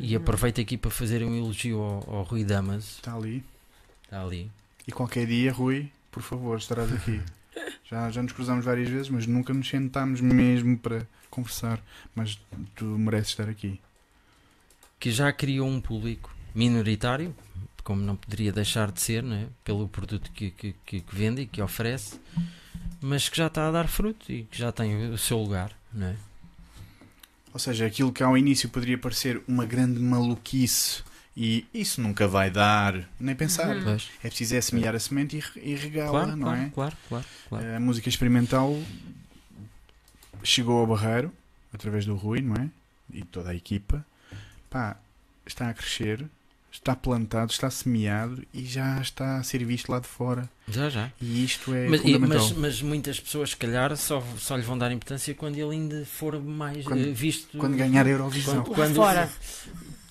E Uhum. aproveito aqui para fazer um elogio ao, ao Rui Damas, está ali. está ali. E qualquer dia, Rui, por favor, estarás aqui. já, já nos cruzamos várias vezes, mas nunca nos sentámos mesmo para conversar. Mas tu mereces estar aqui. que já criou um público minoritário, como não poderia deixar de ser, não é? pelo produto que, que, que que vende e que oferece, mas que já está a dar fruto e que já tem o seu lugar. Não é? Ou seja, aquilo que ao início poderia parecer uma grande maluquice e isso nunca vai dar, nem pensar. Uhum. É preciso é semear a semente e, e regá-la, Claro, não claro, é? claro, claro, claro. A música experimental chegou ao Barreiro através do Rui, não é? E toda a equipa. Pá, está a crescer, está plantado, está semeado e já está a ser visto lá de fora. Já, já. E isto é Mas, fundamental. mas, mas muitas pessoas, se calhar, só, só lhe vão dar importância quando ele ainda for mais Quando- eh, visto. Quando ganhar a Eurovisão. Quando- Lá quando- fora.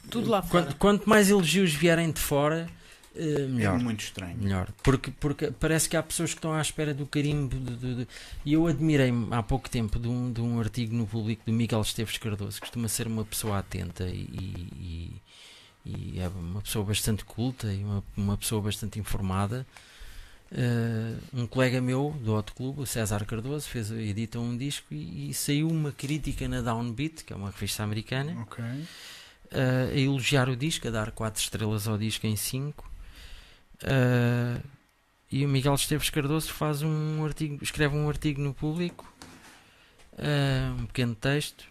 Tudo lá fora. Quanto, quanto mais elogios vierem de fora, eh, É melhor. muito estranho. Melhor, porque, porque parece que há pessoas que estão à espera do carimbo. de- de- de- E eu admirei-me há pouco tempo de um, de um artigo no público do Miguel Esteves Cardoso, que costuma ser uma pessoa atenta e, e- e é uma pessoa bastante culta e uma, uma pessoa bastante informada. Eh, um colega meu do Hot Clube, o César Cardoso, fez, edita um disco e, e saiu uma crítica na Downbeat, que é uma revista americana, Ok. uh, a elogiar o disco, a dar 4 estrelas ao disco em 5. e o Miguel Esteves Cardoso faz um artigo, escreve um artigo no público, uh, um pequeno texto,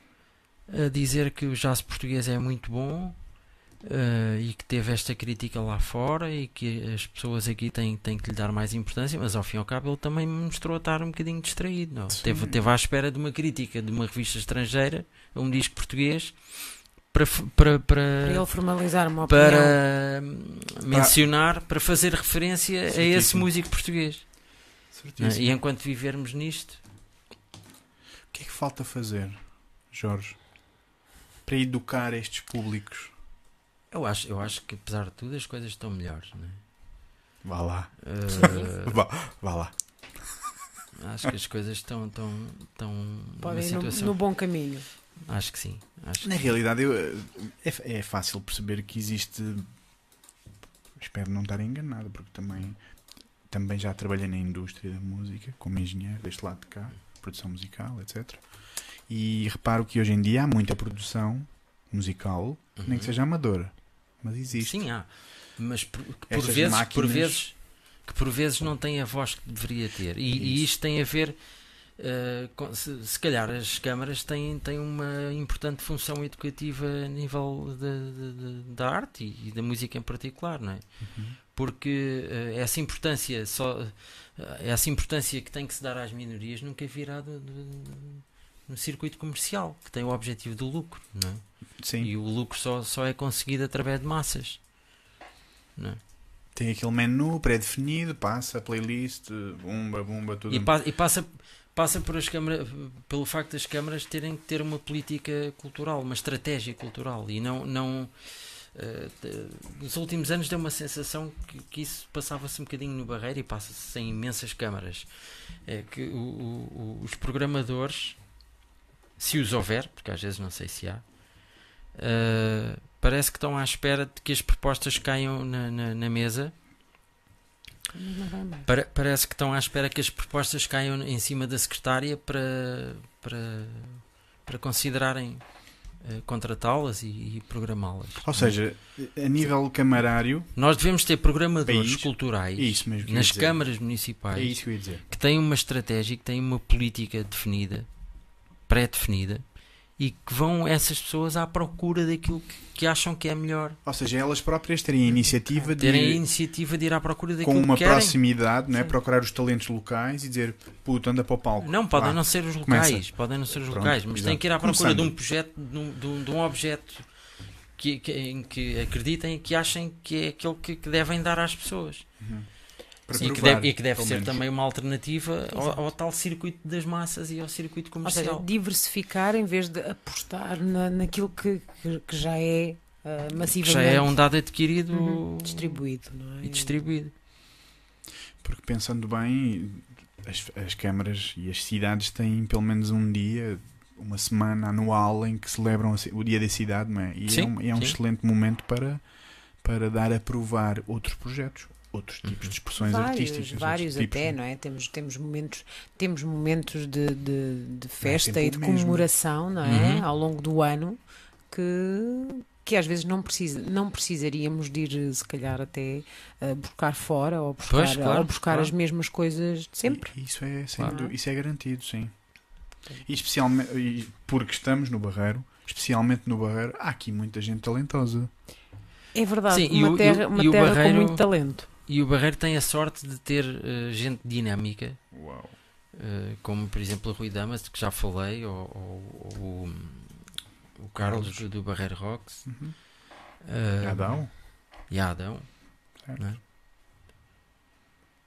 a dizer que o jazz português é muito bom, eh, e que teve esta crítica lá fora e que as pessoas aqui têm, têm que lhe dar mais importância, mas ao fim e ao cabo ele também me mostrou estar um bocadinho distraído. Não? Sim. Teve, teve à espera de uma crítica de uma revista estrangeira, um disco português, para, para, Para para, ele formalizar uma opinião. para hum, mencionar, para fazer referência a esse Certíssimo. músico português. não é? Certíssimo. E enquanto vivermos nisto, O que é que falta fazer, Jorge, para educar estes públicos? Eu acho, eu acho que apesar de tudo as coisas estão melhores. Não é? Vá lá. Eh, Vá, vá lá. acho que as coisas estão, estão, estão Podem numa ir no, situação. no bom caminho. Acho que sim. Acho Na que realidade, eu, eh, é, é fácil perceber que existe. Espero não estar enganado, porque também, também já trabalhei na indústria da música, como engenheiro, deste lado de cá, produção musical, etc. E reparo que hoje em dia há muita produção musical, nem que Uhum. seja amadora, mas existe. Sim, há. Mas por, que por vezes, por máquinas- vezes que por vezes não tem a voz que deveria ter. E, e isto tem a ver. eh, com- se, se calhar as câmaras têm, têm uma importante função educativa a nível de- de- de- da arte e, e da música em particular, não é? Uhum. Porque eh, essa importância só eh, essa importância que tem que se dar às minorias nunca virá do- do- no circuito comercial que tem o objetivo do lucro, não é? Sim, E o lucro só, só é conseguido através de massas. Não é? tem aquele menu pré-definido, passa playlist, bumba, bumba, tudo. E, pa- e passa, passa por as câmaras, pelo facto das câmaras terem que ter uma política cultural, uma estratégia cultural. E não. não te- nos últimos anos deu uma sensação que, que isso passava-se um bocadinho no barreiro e passa-se em imensas câmaras. É que o- o- os programadores, se os houver, porque às vezes não sei se há, eh, parece que estão à espera de que as propostas caiam na, na- na mesa. Pare- parece que estão à espera que as propostas caiam em cima da secretária para, para, para considerarem eh, contratá-las e, e programá-las. Ou seja, a nível camarário, Nós devemos ter programadores País. culturais é isso mesmo que eu ia nas dizer. câmaras é municipais isso que têm uma estratégia, que têm uma política definida, pré-definida, e que vão essas pessoas à procura daquilo que, que acham que é melhor. Ou seja, elas próprias terem a iniciativa de Terem a iniciativa de ir à procura daquilo com uma que proximidade, não é? Sim. procurar os talentos locais e dizer, puto, anda para o palco. Não, podem não ser os Começa. locais, podem não ser os Pronto, locais, mas têm exato. que ir à procura de um Começando. projeto, de um, de um- de um objeto que, que- em que acreditem e que achem que é aquele que, que devem dar às pessoas. Uhum. Para Sim, e que deve, e que deve ser menos. também uma alternativa ao, ao tal circuito das massas e ao circuito Ou seja, comercial. diversificar em vez de apostar na, naquilo que, que, já é ah, que massivamente já é um dado adquirido uhum, distribuído. Não é? e distribuído. Porque pensando bem, as, as câmaras e as cidades têm pelo menos um dia, uma semana anual em que celebram o dia da cidade, não é? E Sim, é um, é um excelente momento para, para dar a provar outros projetos, outros tipos Uhum. de expressões Vários, artísticas. vários tipos até, não é? Temos, temos momentos, temos momentos de, de, de festa sempre e de mesmo. comemoração, não é? Uhum. Ao longo do ano que, que às vezes não, precisa, não precisaríamos de ir, se calhar, até uh, buscar fora ou buscar, Pois, claro, ou buscar claro. as mesmas coisas de sempre. E- Isso é, sem Claro. dú- isso é garantido, sim. E especialmente, e porque estamos no Barreiro, especialmente no Barreiro, há aqui muita gente talentosa. É verdade, Sim, e uma o- e terra, o- uma e o terra Barreiro- com muito talento. E o Barreiro tem a sorte de ter eh, gente dinâmica Uau. Uh, como por exemplo o Rui Damas, que já falei, ou, ou- ou o, o Carlos Carlos. do, Barreiro Rocks, Uhum. uh, Adão, e Adão, certo? não é?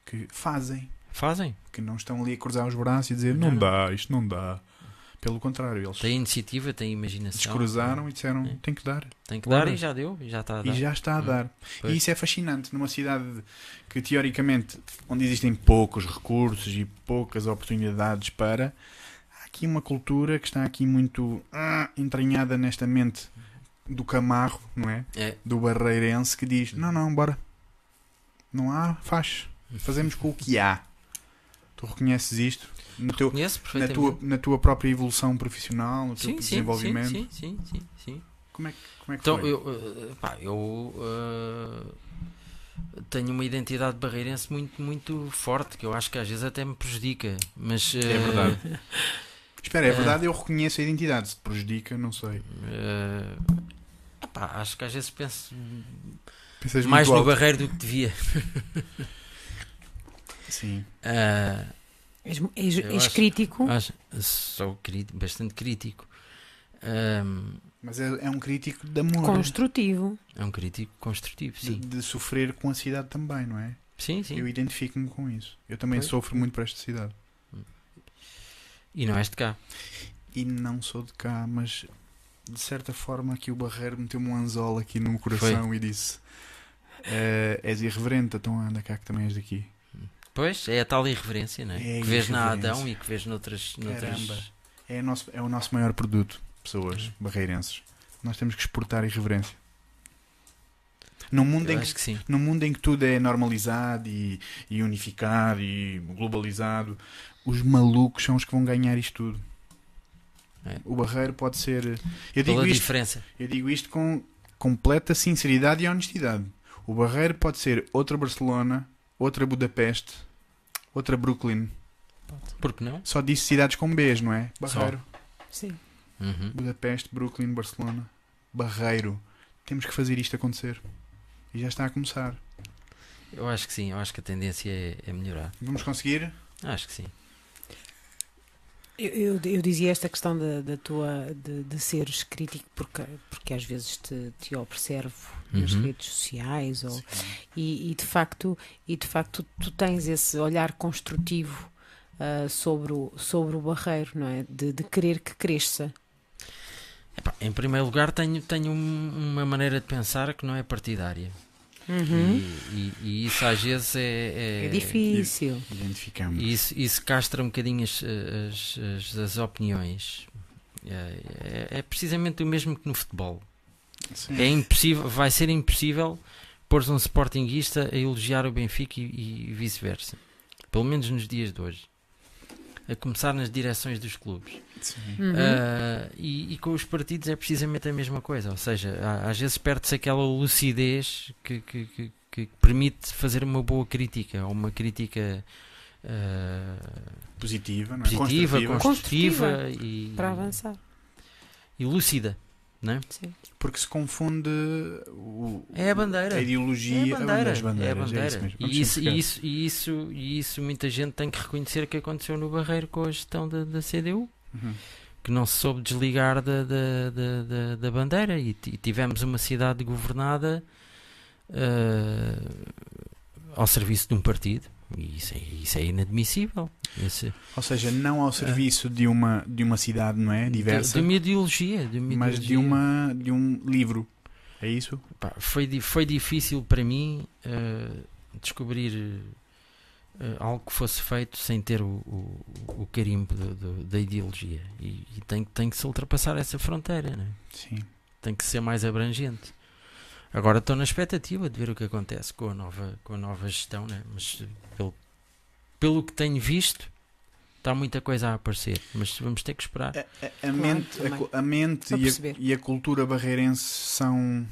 que fazem, fazem, que não estão ali a cruzar os braços e dizer não, Não. dá, isto não dá. Pelo contrário, eles têm iniciativa, têm imaginação, descruzaram e disseram É. tem que dar. tem que dar e já deu, e já está a dar. E já está a Hum. dar. Pois. E isso é fascinante numa cidade que teoricamente onde existem poucos recursos e poucas oportunidades para há aqui uma cultura que está aqui muito ah, entranhada nesta mente do camarro, não é? É, Do barreirense que diz não, não, bora. Não há, faz. Fazemos com o que há. Tu reconheces isto teu, na, perfeitamente. tua, na tua própria evolução profissional, no teu sim, desenvolvimento? sim, sim, sim, sim, sim. Como, é, que- como é que Então foi? eu, uh, pá, eu uh, tenho uma identidade barreirense muito, muito forte, que eu acho que às vezes até me prejudica, mas É uh, verdade. Espera, é verdade, eu reconheço a identidade. Se te prejudica, não sei. Uh, epá, acho que às vezes penso Pensas mais no alto. barreiro do que devia. Sim. Ah, És, és- és acho- crítico. acho, sou cri- bastante crítico. Ahm, Mas é, é um crítico de amor. Construtivo. é um crítico construtivo, de, sim. de sofrer com a cidade também, não é? Sim, sim. Eu identifico-me com isso. Eu também Pois. sofro muito por esta cidade. E não és de cá. E não sou de cá, mas de certa forma aqui o Barreiro meteu-me um anzol aqui no meu coração e disse: "Eh, És irreverente, então anda cá que também és daqui. Pois, é a tal irreverência, não é? É que vês na. Adão e que vês noutras. noutras... Caramba. É, o nosso, é o nosso maior produto, pessoas barreirenses. Nós temos que exportar irreverência. Num mundo, Eu em que, que sim. num mundo em que tudo é normalizado e, e unificado e globalizado, os malucos são os que vão ganhar isto tudo. É. O barreiro pode ser. Eu digo, isto, diferença. eu digo isto com completa sinceridade e honestidade. O barreiro pode ser outra Barcelona, outra Budapeste, outra Brooklyn. Por que não? Só disse cidades com Bs, não é? Barreiro. Sim. Uhum. Budapeste, Brooklyn, Barcelona. Barreiro. Temos que fazer isto acontecer. E já está a começar. Eu acho que sim, eu acho que a tendência é, é melhorar. Vamos conseguir? Acho que sim. Eu, eu, dizia esta questão da, da tua de, de seres crítico porque, porque às vezes te, te observo nas Uhum. redes sociais ou, e, e de facto e de facto tu tens esse olhar construtivo ah, sobre, o, sobre o barreiro, não é? De, de querer que cresça. Epá, em primeiro lugar, tenho, tenho um- uma maneira de pensar que não é partidária. Uhum. E, e- e isso às vezes é. É, difícil. Identificamos. E isso, isso castra um bocadinho as, as, as- as opiniões. É, é- é precisamente o mesmo que no futebol. Sim. É impossível, vai ser impossível pôr um sportinguista a elogiar o Benfica e, e vice-versa. Pelo menos nos dias de hoje. A começar nas direções dos clubes. Sim. Uhum. Ah, e, e com os partidos é precisamente a mesma coisa. Ou seja, há- às vezes perde-se aquela lucidez que, que- que- que permite fazer uma boa crítica, ou uma crítica ah, Positiva, não é? positiva, Construtiva. construtiva, e, Para avançar. e lúcida. Não é? Sim. Porque se confunde o, É a bandeira. a ideologia, É a bandeira, as bandeiras, é a bandeira. isso mesmo. E, isso, e, isso, e, isso, e isso muita gente tem que reconhecer que aconteceu no Barreiro com a gestão da, da CDU, Uhum. que não se soube desligar da, da, da, da, da bandeira e, ti- tivemos uma cidade governada ah, ao serviço de um partido. E isso é, isso é inadmissível. Esse- Ou seja, não ao serviço de, uma, de uma cidade, não é? Diversa, de, de uma ideologia, de uma mas de, ideologia. uma, de um livro. É isso? Pá, foi, foi difícil para mim eh, descobrir eh, algo que fosse feito sem ter o, o, o carimbo da ideologia. E, e tem, tem que se ultrapassar essa fronteira, né? Sim. tem que ser mais abrangente. Agora estou na expectativa de ver o que acontece com a nova, com a nova gestão, né? mas pelo, que tenho visto, está muita coisa a aparecer. Mas vamos ter que esperar. A, a- a mente, a, a mente e, e a cultura barreirense são,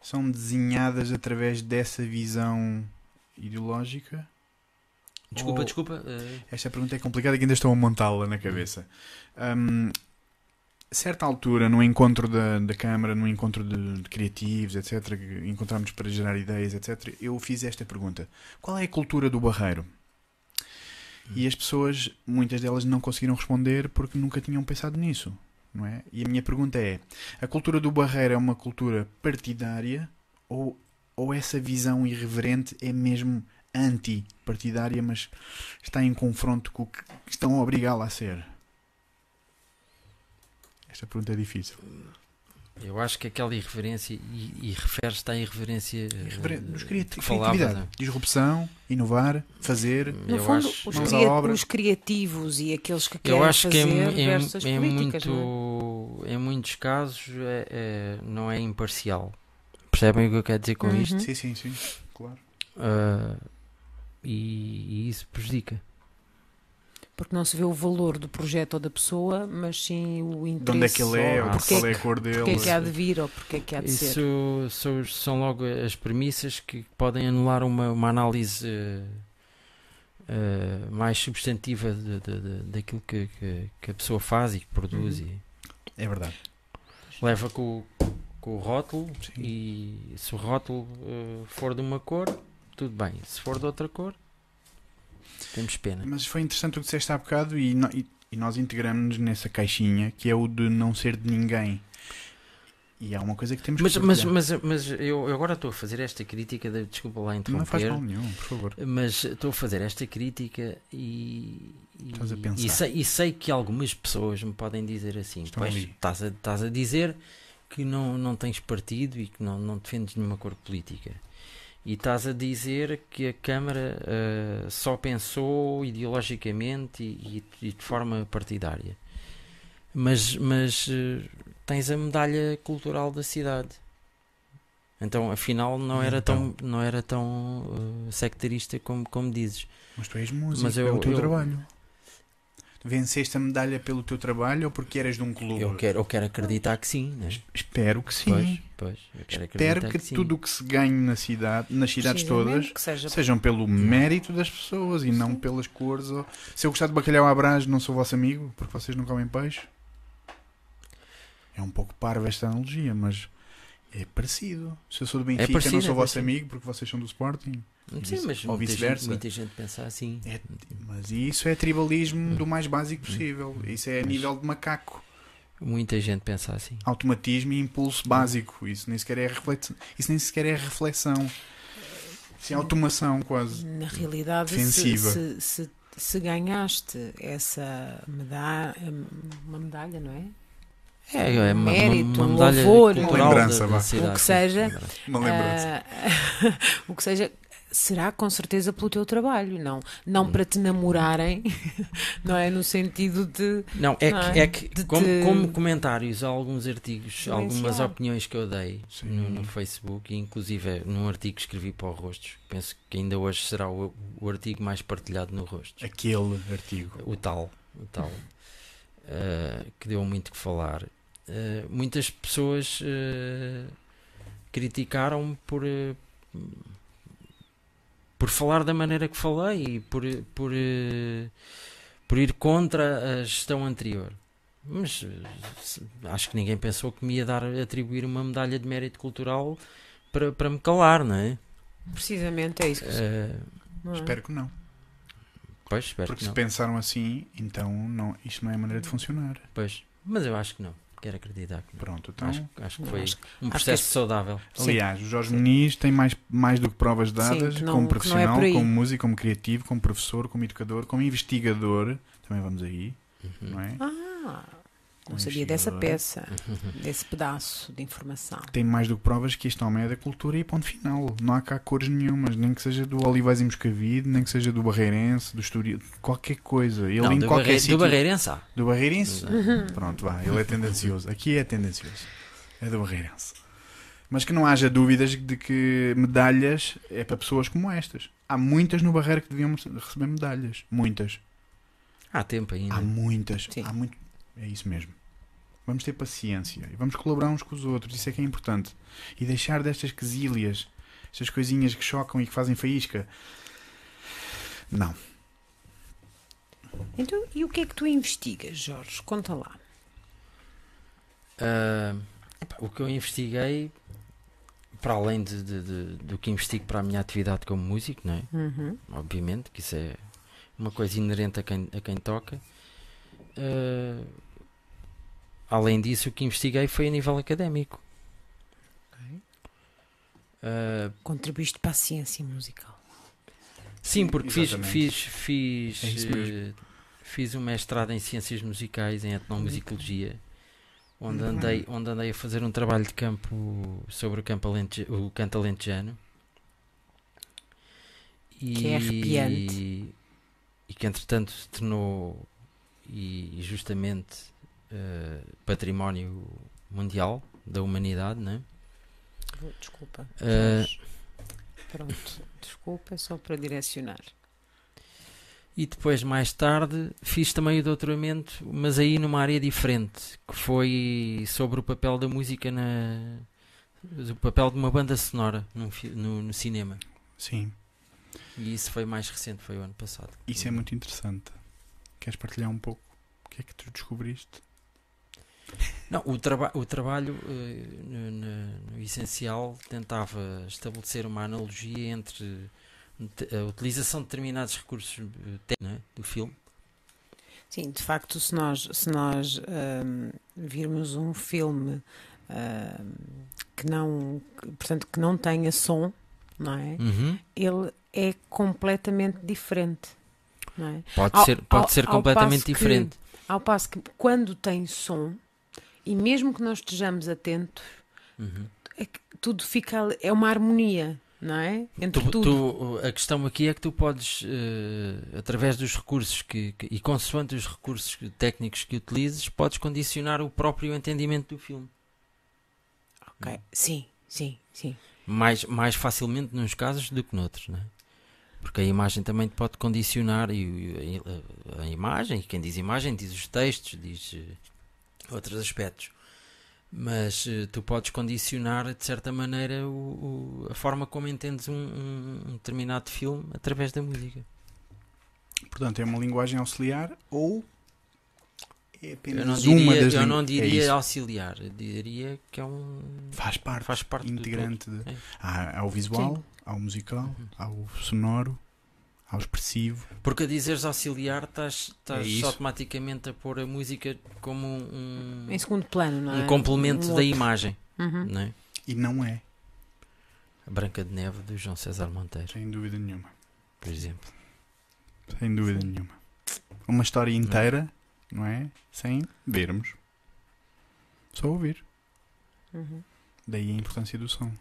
são desenhadas através dessa visão ideológica? Desculpa, ou- desculpa. eh, Esta pergunta é complicada que ainda estou a montá-la na cabeça. Hum, certa altura, no encontro da, da Câmara, no encontro de, de criativos, etc., encontramos para gerar ideias, etc., eu fiz esta pergunta: qual é a cultura do barreiro? E as pessoas, muitas delas, não conseguiram responder porque nunca tinham pensado nisso. Não é? E a minha pergunta é: a cultura do barreiro é uma cultura partidária ou, ou essa visão irreverente é mesmo anti-partidária, mas está em confronto com o que estão a obrigá-la a ser? Esta pergunta é difícil. Eu acho que aquela irreverência, e, e refere-se à irreverência eh, Irrever- Nos que criati- falava, criatividade, né? disrupção, inovar, fazer. No Eu fundo, acho, os, à obra. os criativos e aqueles que querem eu acho que fazer versus as em políticas, muito, é? em muitos casos é- é- não é imparcial. Percebem o que eu quero dizer com Uhum. isto? Sim, sim, sim. Claro. Ah, e, e isso prejudica. Porque não se vê o valor do projeto ou da pessoa, mas sim o interesse. De onde é que ele é, ou ou porque qual é é que- a cor dele. porque é que há de vir ou porque é que há de ser. Isso são, são logo as premissas que podem anular uma, uma análise eh, mais substantiva de, de- de- daquilo que, que- que a pessoa faz e que produz. Uhum. E É verdade. leva com, com o rótulo Sim. e se o rótulo eh, for de uma cor, tudo bem. Se for de outra cor, temos pena. Mas foi interessante o que disseste há bocado e, no- e- e nós integramos-nos nessa caixinha que é o de não ser de ninguém. E há uma coisa que temos Mas, que mas, mas, mas eu eu agora estou a fazer esta crítica, de, desculpa lá Não faz interromper, mal nenhum, por favor. mas estou a fazer esta crítica e, e, Estás a pensar. e sei, e sei que algumas pessoas me podem dizer assim: Estão pois, ali. estás a, estás a dizer que não, não tens partido e que não, não defendes nenhuma cor política. E estás a dizer que a Câmara ah, só pensou ideologicamente e, e- e de forma partidária. Mas, mas eh, tens a medalha cultural da cidade. Então, afinal, não era Então? tão, não era tão eh, sectarista como, como dizes. Mas tu és músico, Mas é eu- o teu eu- trabalho. Venceste a medalha pelo teu trabalho ou porque eras de um clube? Eu quero, eu quero acreditar que sim. Né? Espero que sim. Pois, pois, eu quero Espero que, sim. tudo o que se ganhe na cidade, nas cidades todas que seja sejam pelo mérito das pessoas e não pelas cores. ou- Se eu gostar de bacalhau à brás, não sou vosso amigo porque vocês não comem peixe. É um pouco parva esta analogia, mas é parecido. Se eu sou do Benfica, parecido, não sou é vosso parecido. amigo porque vocês são do Sporting. Sim, mas ou muita vice-versa. gente, muita gente pensa assim. É- Mas isso é tribalismo do mais básico possível. Isso é a nível de macaco. Muita gente pensa assim. Automatismo e impulso básico. Isso nem sequer é reflexão. Isso nem sequer é reflexão. Isso é automação quase. Na realidade, se, Defensiva. se, se, se ganhaste essa medalha, uma medalha, não é? É, é uma, Mérito, uma, um uma louvor. cultural Lembrança, da, vá. da O que seja. Uma lembrança. Ah, o que seja, será com certeza pelo teu trabalho, não, não Hum. para te namorarem, não é? No sentido de. Não, é Não que, é? é que De como, te- como comentários a alguns artigos, algumas opiniões que eu dei no, no Facebook, e inclusive num artigo que escrevi para o Rostos, penso que ainda hoje será o, o artigo mais partilhado no Rostos. Aquele artigo. o tal, o tal eh, que deu muito que falar. Eh, muitas pessoas eh, criticaram por eh, por falar da maneira que falei e por, por, por ir contra a gestão anterior. Mas acho que ninguém pensou que me ia dar atribuir uma medalha de mérito cultural para, para me calar, não é? Precisamente é isso. que se- não é? Espero que não. pois, espero Porque que se não. pensaram assim, então não, isto não é a maneira de funcionar. Pois, mas eu acho que não. Quero acreditar que. Pronto, então. Acho, acho que foi acho- um que processo as- saudável. Sim. Aliás, o Jorge Muniz tem mais, mais do que provas dadas que não- como que é profissional, aí. como músico, como criativo, como professor, como educador, como investigador. Também vamos aí, Uhum. não é? Ah, não sabia dessa investigador. peça, desse pedaço de informação. Tem mais do que provas que este homem é da cultura e ponto final. Não há cá cores nenhumas, nem que seja do Olivais e Moscavide, nem que seja do Barreirense, do Estoril, qualquer coisa. Ele Não, em do, qualquer Barre... sítio. do Barreirense há. Do Barreirense? Exato. Pronto, vá, ele é tendencioso. Aqui é tendencioso. É do Barreirense. Mas que não haja dúvidas de que medalhas é para pessoas como estas. Há muitas no Barreiro que deviam receber medalhas. Muitas. Há tempo ainda. Há muitas. Sim. Há muito... É isso mesmo. Vamos ter paciência e vamos colaborar uns com os outros. Isso é que é importante. E deixar destas quesílias, estas coisinhas que chocam e que fazem faísca. Não. Então, e o que é que tu investigas, Jorge? Conta lá. Epá, o que eu investiguei, para além de, de- de- do que investigo para a minha atividade como músico, não é? Uhum. obviamente, que isso é uma coisa inerente a quem, a quem toca. Ah, além disso, o que investiguei foi a nível académico. Ah, Contribuíste para a ciência musical. sim, porque fiz, Exatamente. fiz, fiz, É eh, fiz um mestrado em ciências musicais, em etnomusicologia, onde andei, onde andei a fazer um trabalho de campo sobre o, campo alente, o canto alentejano. Que é arrepiante. E, e que entretanto se tornou e justamente eh, património mundial da humanidade, né? Vou- Desculpa. Jorge. Pronto. Desculpa, é só para direcionar. E depois, mais tarde, fiz também o doutoramento, mas aí numa área diferente, que foi sobre o papel da música na. o papel de uma banda sonora num fi- no, no cinema. Sim. E isso foi mais recente, foi o ano passado. Isso é muito interessante. Queres partilhar um pouco? O que é que tu descobriste? Não, o, traba o trabalho, eh, no, no- no essencial, tentava estabelecer uma analogia entre a utilização de determinados recursos eh, é, do filme. Sim, de facto, se nós, se nós ahm, virmos um filme ahm, que não, que, portanto, que não tenha som, não é? Uhum. Ele é completamente diferente, é? Pode Ao- ser, pode ao- ser completamente passo que- diferente. Ao passo que quando tem som, e mesmo que nós estejamos atentos, Uhum. é que tudo fica é uma harmonia, não é? Entre Tu- tudo. tu- a questão aqui é que tu podes, eh, através dos recursos que, que- e consoante os recursos técnicos que utilizes, podes condicionar o próprio entendimento do filme. Ok, Sim, sim, sim. Mais, mais facilmente nos casos do que noutros, não é? Porque a imagem também pode condicionar e, a, imagem, e quem diz imagem diz os textos, diz eh, outros aspectos. Mas eh, tu podes condicionar de certa maneira o- o- a forma como entendes um, um- determinado filme através da música. Portanto, é uma linguagem auxiliar ou é apenas Eu não uma diria, das eu não é diria isso. auxiliar, eu diria que é um. Faz parte, faz parte integrante. De... É. Há, há o visual, Sim. há o musical, Uhum. há o sonoro, há o expressivo. Porque a dizeres auxiliar, estás, estás É automaticamente a pôr a música como um, Em segundo plano, não é? um complemento Um da imagem. Uhum. Não é? E não é, A Branca de Neve do João César Monteiro, sem dúvida nenhuma. por exemplo. Sem dúvida nenhuma. Uma história inteira, não é? Sem vermos. Só ouvir. Uhum. Daí a importância do som.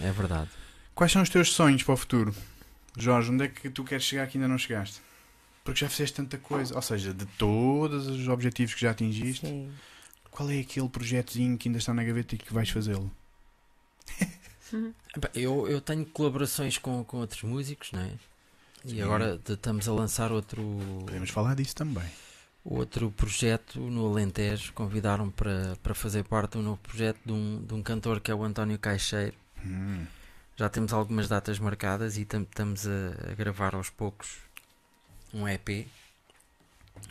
É verdade. Quais são os teus sonhos para o futuro? Jorge, onde é que tu queres chegar que ainda não chegaste? Porque já fizeste tanta coisa. Ou seja, de todos os objetivos que já atingiste, Sim. qual é aquele projetozinho que ainda está na gaveta e que vais fazê-lo? Eu, eu tenho colaborações com, com outros músicos, não é? E Sim. agora estamos a lançar outro, Podemos falar disso também. outro projeto no Alentejo. Convidaram para, para fazer parte de um novo projeto de um, de um cantor que é o António Caixeiro. Hum. Já temos algumas datas marcadas e tam- estamos a, a gravar aos poucos um EP.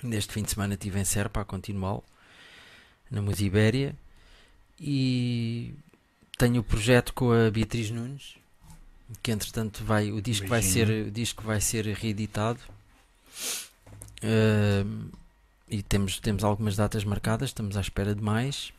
Neste fim de semana estive em Serpa a continuá-lo, na Musibéria. E tenho o projeto com a Beatriz Nunes, que entretanto vai, o disco vai ser, o disco vai ser reeditado. Ahm, e temos, temos algumas datas marcadas, estamos à espera de mais.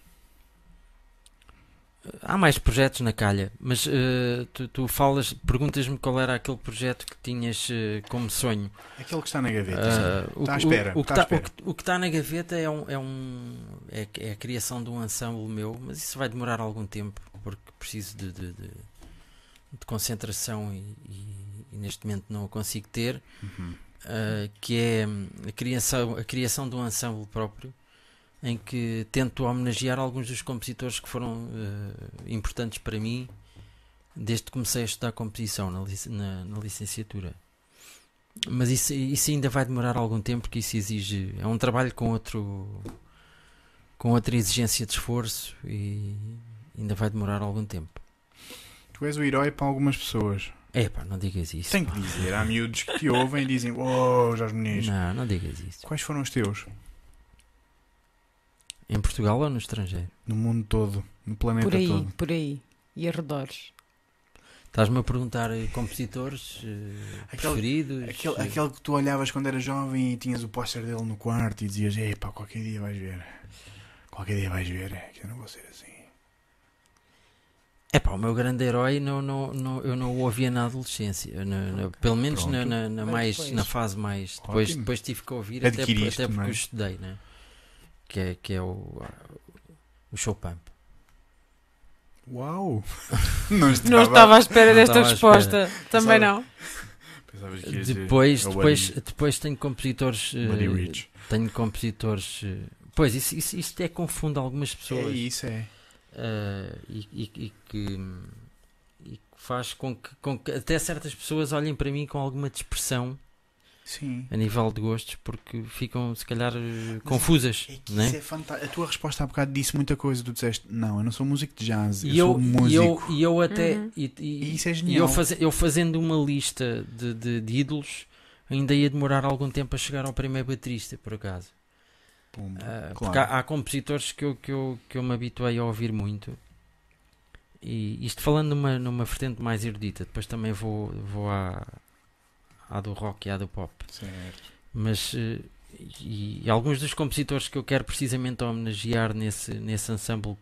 Há mais projetos na calha, mas eh, tu, tu falas, perguntas-me qual era aquele projeto que tinhas eh, como sonho. Aquele que está na gaveta. Ah, sim. o, Está à o- espera, o que está tá- o espera. que- o que está na gaveta é, um, é, um, é, é a criação de um ensemble meu, mas isso vai demorar algum tempo, porque preciso de, de, de- de concentração e, e- e neste momento não a consigo ter. Uhum. Uh, que é a criação, a criação de um ensemble próprio em que tento homenagear alguns dos compositores que foram uh, importantes para mim desde que comecei a estudar composição na, lic- na- na licenciatura. Mas isso, isso ainda vai demorar algum tempo porque isso exige. É um trabalho com outro com outra exigência de esforço e ainda vai demorar algum tempo. Tu és o herói para algumas pessoas. É pá, não digas isso. Tenho que pá. dizer, há miúdos que te ouvem e dizem: Oh, Jorge Muniz. Não, não digas isso. Quais foram os teus? Em Portugal ou no estrangeiro? No mundo todo, no planeta Por aí, todo. por aí. E arredores. Estás-me a perguntar eh, compositores eh, Aquele- preferidos? Aquele, Eh, aquele que tu olhavas quando eras jovem e tinhas o póster dele no quarto e dizias: Epá, qualquer dia vais ver. Qualquer dia vais ver, é que eu não vou ser assim. Epá, o meu grande herói não, não, não, eu não o ouvia na adolescência. Na- na- pelo menos na, na, mais, na fase mais. Depois, Ótimo. depois tive que ouvir até, até porque não é? eu estudei, né? Que é, que é o, o Chopin. Uau! Não estava. Não estava à espera Não desta resposta. Também não. Pensavas que ias dizer, Depois, "Oh, depois, depois tenho compositores. eh, Rich. tenho compositores. eh, pois, isso, isso, isso até confunde algumas É pessoas. isso, é. eh, e, e- e que, e que faz com que, com que até certas pessoas olhem para mim com alguma dispersão Sim. a nível de gostos porque ficam se calhar eh, confusas É que né? isso é fantástico. A tua resposta há bocado disse muita coisa. Tu disseste: Não, eu não sou músico de jazz. Eu, e eu, sou e músico. eu, e eu até Uhum. e, e- E isso é e genial. eu, faze- eu fazendo uma lista de, de, de ídolos ainda ia demorar algum tempo a chegar ao primeiro baterista por acaso Ah, claro. Porque há, há compositores que eu, que, eu, que eu me habituei a ouvir muito. E isto falando numa, numa vertente mais erudita, depois também vou, vou à, à do rock e à do pop. Certo. Mas eh, e, e alguns dos compositores que eu quero precisamente homenagear nesse, nesse ensemble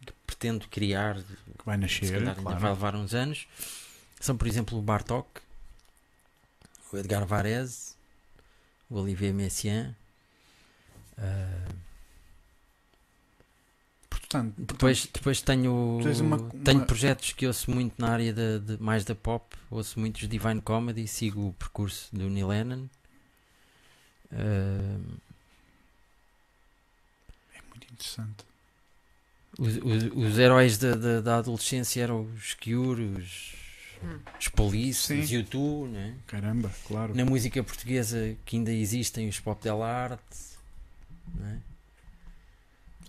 que, que pretendo criar, Que vai se nascer, calhar claro. vai levar uns anos, são por exemplo o Bartok, o Edgar Varese, o Olivier Messiaen. ah, Portanto, Depois, depois tenho, és uma- tenho uma- projetos que ouço muito na área de, de- mais da pop, ouço muitos Divine Comedy, sigo o percurso do Neil Lennon. Ah, é muito interessante. os, os, os heróis da, da, da adolescência eram os Cure, os, Hum. os Police, Sim. os U2, né? Caramba, claro. na música portuguesa que ainda existem os Pop Del Arte, né?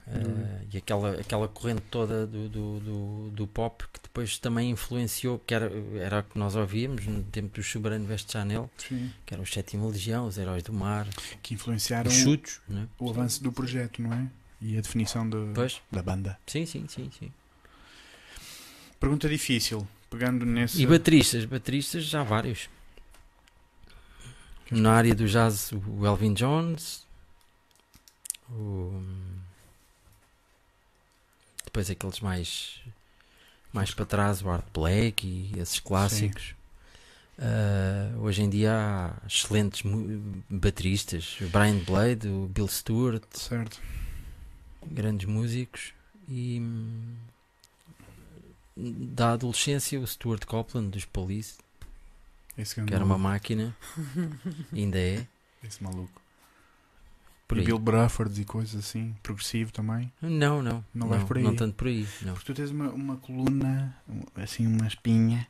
Ah, e aquela, aquela corrente toda do, do, do, do pop que depois também influenciou, que era, era o que nós ouvíamos no tempo do Soberano Veste Chanel, Sim. que era o Sétima Legião, os Heróis do Mar, Que influenciaram Chutos, né? o avanço do projeto, não é? E a definição do- Pois, da banda. sim, sim, sim, sim. Pergunta difícil, pegando nesse. E bateristas, bateristas já há vários. Na área do jazz, o Elvin Jones, o... depois aqueles mais mais para trás, o Art Black e esses clássicos. Ah, hoje em dia há excelentes bateristas, o Brian Blade, o Bill Stewart, Certo. grandes músicos e hum, da adolescência o Stuart Copeland dos Police que era uma máquina, ainda é. Esse maluco. Por aí. Bill Bruford e coisas assim. Progressivo também. Não, não, Não vais por aí. não tanto por aí. Não. Porque tu tens uma, uma coluna, assim, uma espinha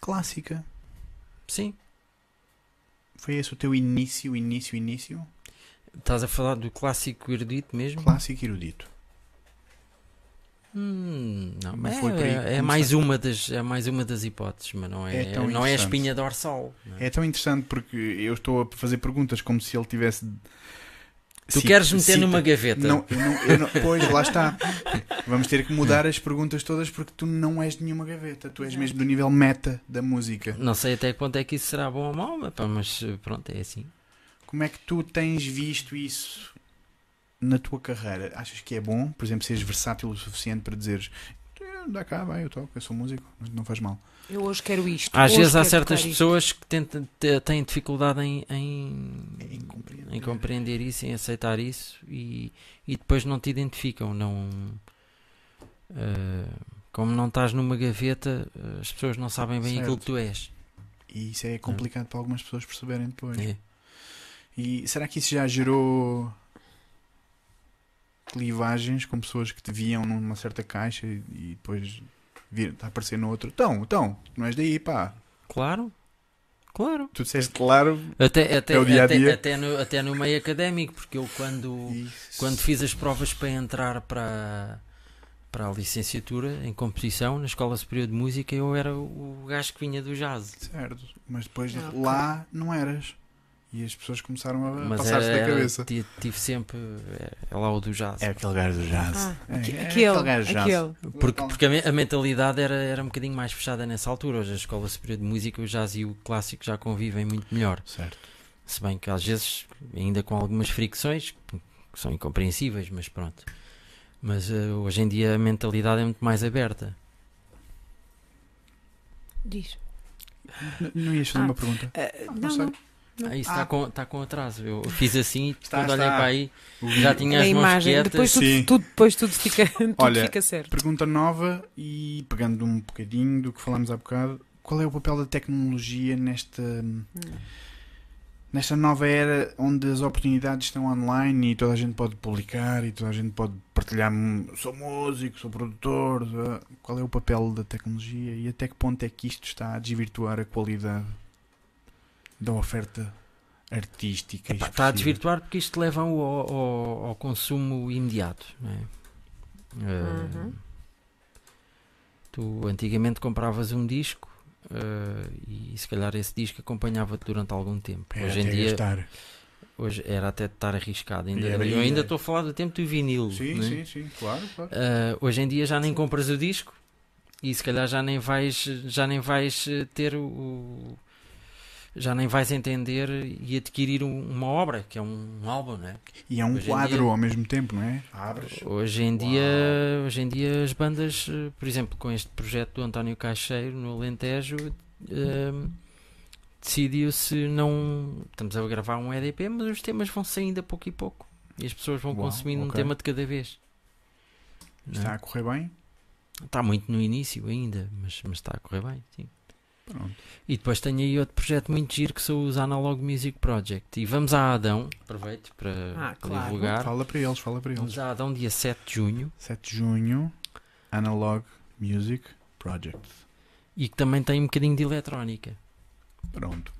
clássica. Sim, Foi esse o teu início, início, início? estás a falar do clássico erudito mesmo? Clássico erudito. Hum, não, Mas é, é, mais uma das, é mais uma das hipóteses, mas não é, É tão não é a espinha dorsal. não é? É tão interessante porque eu estou a fazer perguntas como se ele tivesse. Tu Cita- queres meter cita- numa gaveta? Não, eu não, eu não- pois, lá está. Vamos ter que mudar as perguntas todas porque tu não és de nenhuma gaveta. Tu és mesmo do nível meta da música. Não sei até quanto é que isso será bom ou mau, mas, eh, pronto, é assim. Como é que tu tens visto isso na tua carreira? Achas que é bom, por exemplo, seres versátil o suficiente para dizeres "Eh, dá cá, vai, eu toco, eu sou músico, mas não faz mal. Eu hoje quero isto. Às hoje vezes há certas tocar isto. pessoas que tentam, te- têm dificuldade em, em, É incompreender. em compreender isso, em aceitar isso e, e depois não te identificam. Não, eh, como não estás numa gaveta, as pessoas não sabem bem aquilo Certo. que tu és. E isso é complicado para algumas pessoas perceberem depois. É. E será que isso já gerou clivagens com pessoas que te viam numa certa caixa e, e depois vir, a aparecer no outro? Então, então, não és daí, pá. Claro, claro. Tu disseste claro. Até, até, É o dia a até, dia. até, no, até no meio académico, porque eu quando, Isso. quando fiz as provas para entrar para, para a licenciatura em composição na Escola Superior de Música, eu era o gajo que vinha do jazz. Certo, mas depois Ah, lá não eras. E as pessoas começaram a passar-se da cabeça. ti- tive sempre é, é lá o do jazz. É aquele gajo do jazz. Ah, É, aque- é aquele, gajo do jazz. aquele. Porque, porque a, me- a mentalidade era, era um bocadinho mais fechada nessa altura. Hoje a Escola Superior de Música, o jazz e o clássico já convivem muito melhor. Certo. Se bem que às vezes, ainda com algumas fricções, que são incompreensíveis, mas pronto. Mas eh, hoje em dia a mentalidade é muito mais aberta. Diz. N- Não ias fazer Ah. uma pergunta? Ah, Não não, sei. não. Ah, isso Ah. está com, tá com atraso. Eu fiz assim e Está, quando olhei está. para aí já tinha a as mãos imagem, quietas. depois tudo, tudo, depois tudo fica, tudo Olha, fica certo. Pergunta nova e pegando um bocadinho do que falámos há bocado, qual é o papel da tecnologia nesta, Hum. nesta nova era onde as oportunidades estão online e toda a gente pode publicar e toda a gente pode partilhar "Hum, sou músico, sou produtor, ah, qual é o papel da tecnologia e até que ponto é que isto está a desvirtuar a qualidade da oferta artística? e Epá, está a desvirtuar porque isto leva ao, ao, ao consumo imediato. Não é? Eh, Uhum. Tu antigamente compravas um disco eh, e se calhar esse disco acompanhava-te durante algum tempo. É, Hoje em dia gastar. hoje era até de estar arriscado. Ainda, era- eu ainda era. estou a falar do tempo do vinil. Sim, né? sim, sim, claro, claro. Ah, hoje em dia já nem compras o disco e se calhar já nem vais, já nem vais ter o. o- Já nem vais entender e adquirir um- uma obra, que é um álbum, não é? E é um hoje quadro dia- ao mesmo tempo, não é? Abres. Hoje em dia, hoje em dia as bandas, eh, por exemplo, com este projeto do António Caixeiro no Alentejo, eh, decidiu-se não. Estamos a gravar um EDP, mas os temas vão saindo a pouco e pouco. E as pessoas vão Uau, consumindo um ok. tema de cada vez. Não é? Está a correr bem? Está muito no início ainda, mas, mas está a correr bem, sim. Pronto. E depois tenho aí outro projeto muito giro que são os Analog Music Project. E vamos a Adão, aproveito para, Ah, claro. divulgar. Fala para eles, fala para eles. Vamos a Adão dia 7 de junho 7 de junho, Analog Music Project. e que também tem um bocadinho de eletrónica. Pronto.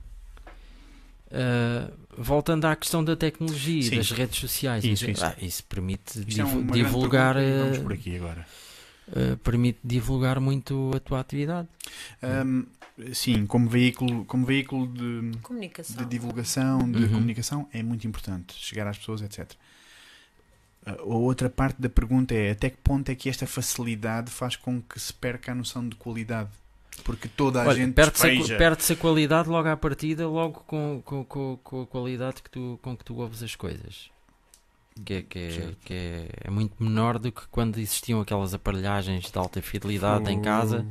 Uh, voltando à questão da tecnologia e Sim. das redes sociais, Isso, isso, ah, isso permite Isto é divulgar, pergunta Vamos uh, por aqui agora. uh, permite divulgar muito a tua atividade. Ahm, sim, como veículo, como veículo de, Comunicação. de divulgação, de Uhum. comunicação, é muito importante chegar às pessoas, etc. A outra parte da pergunta é até que ponto é que esta facilidade faz com que se perca a noção de qualidade? Porque toda a Olha, gente perde-se, a, despeja. perde-se a qualidade logo à partida, logo com, com, com, com a qualidade que tu, com que tu ouves as coisas. Que, é, que, é, que é, é muito menor do que quando existiam aquelas aparelhagens de alta fidelidade em casa.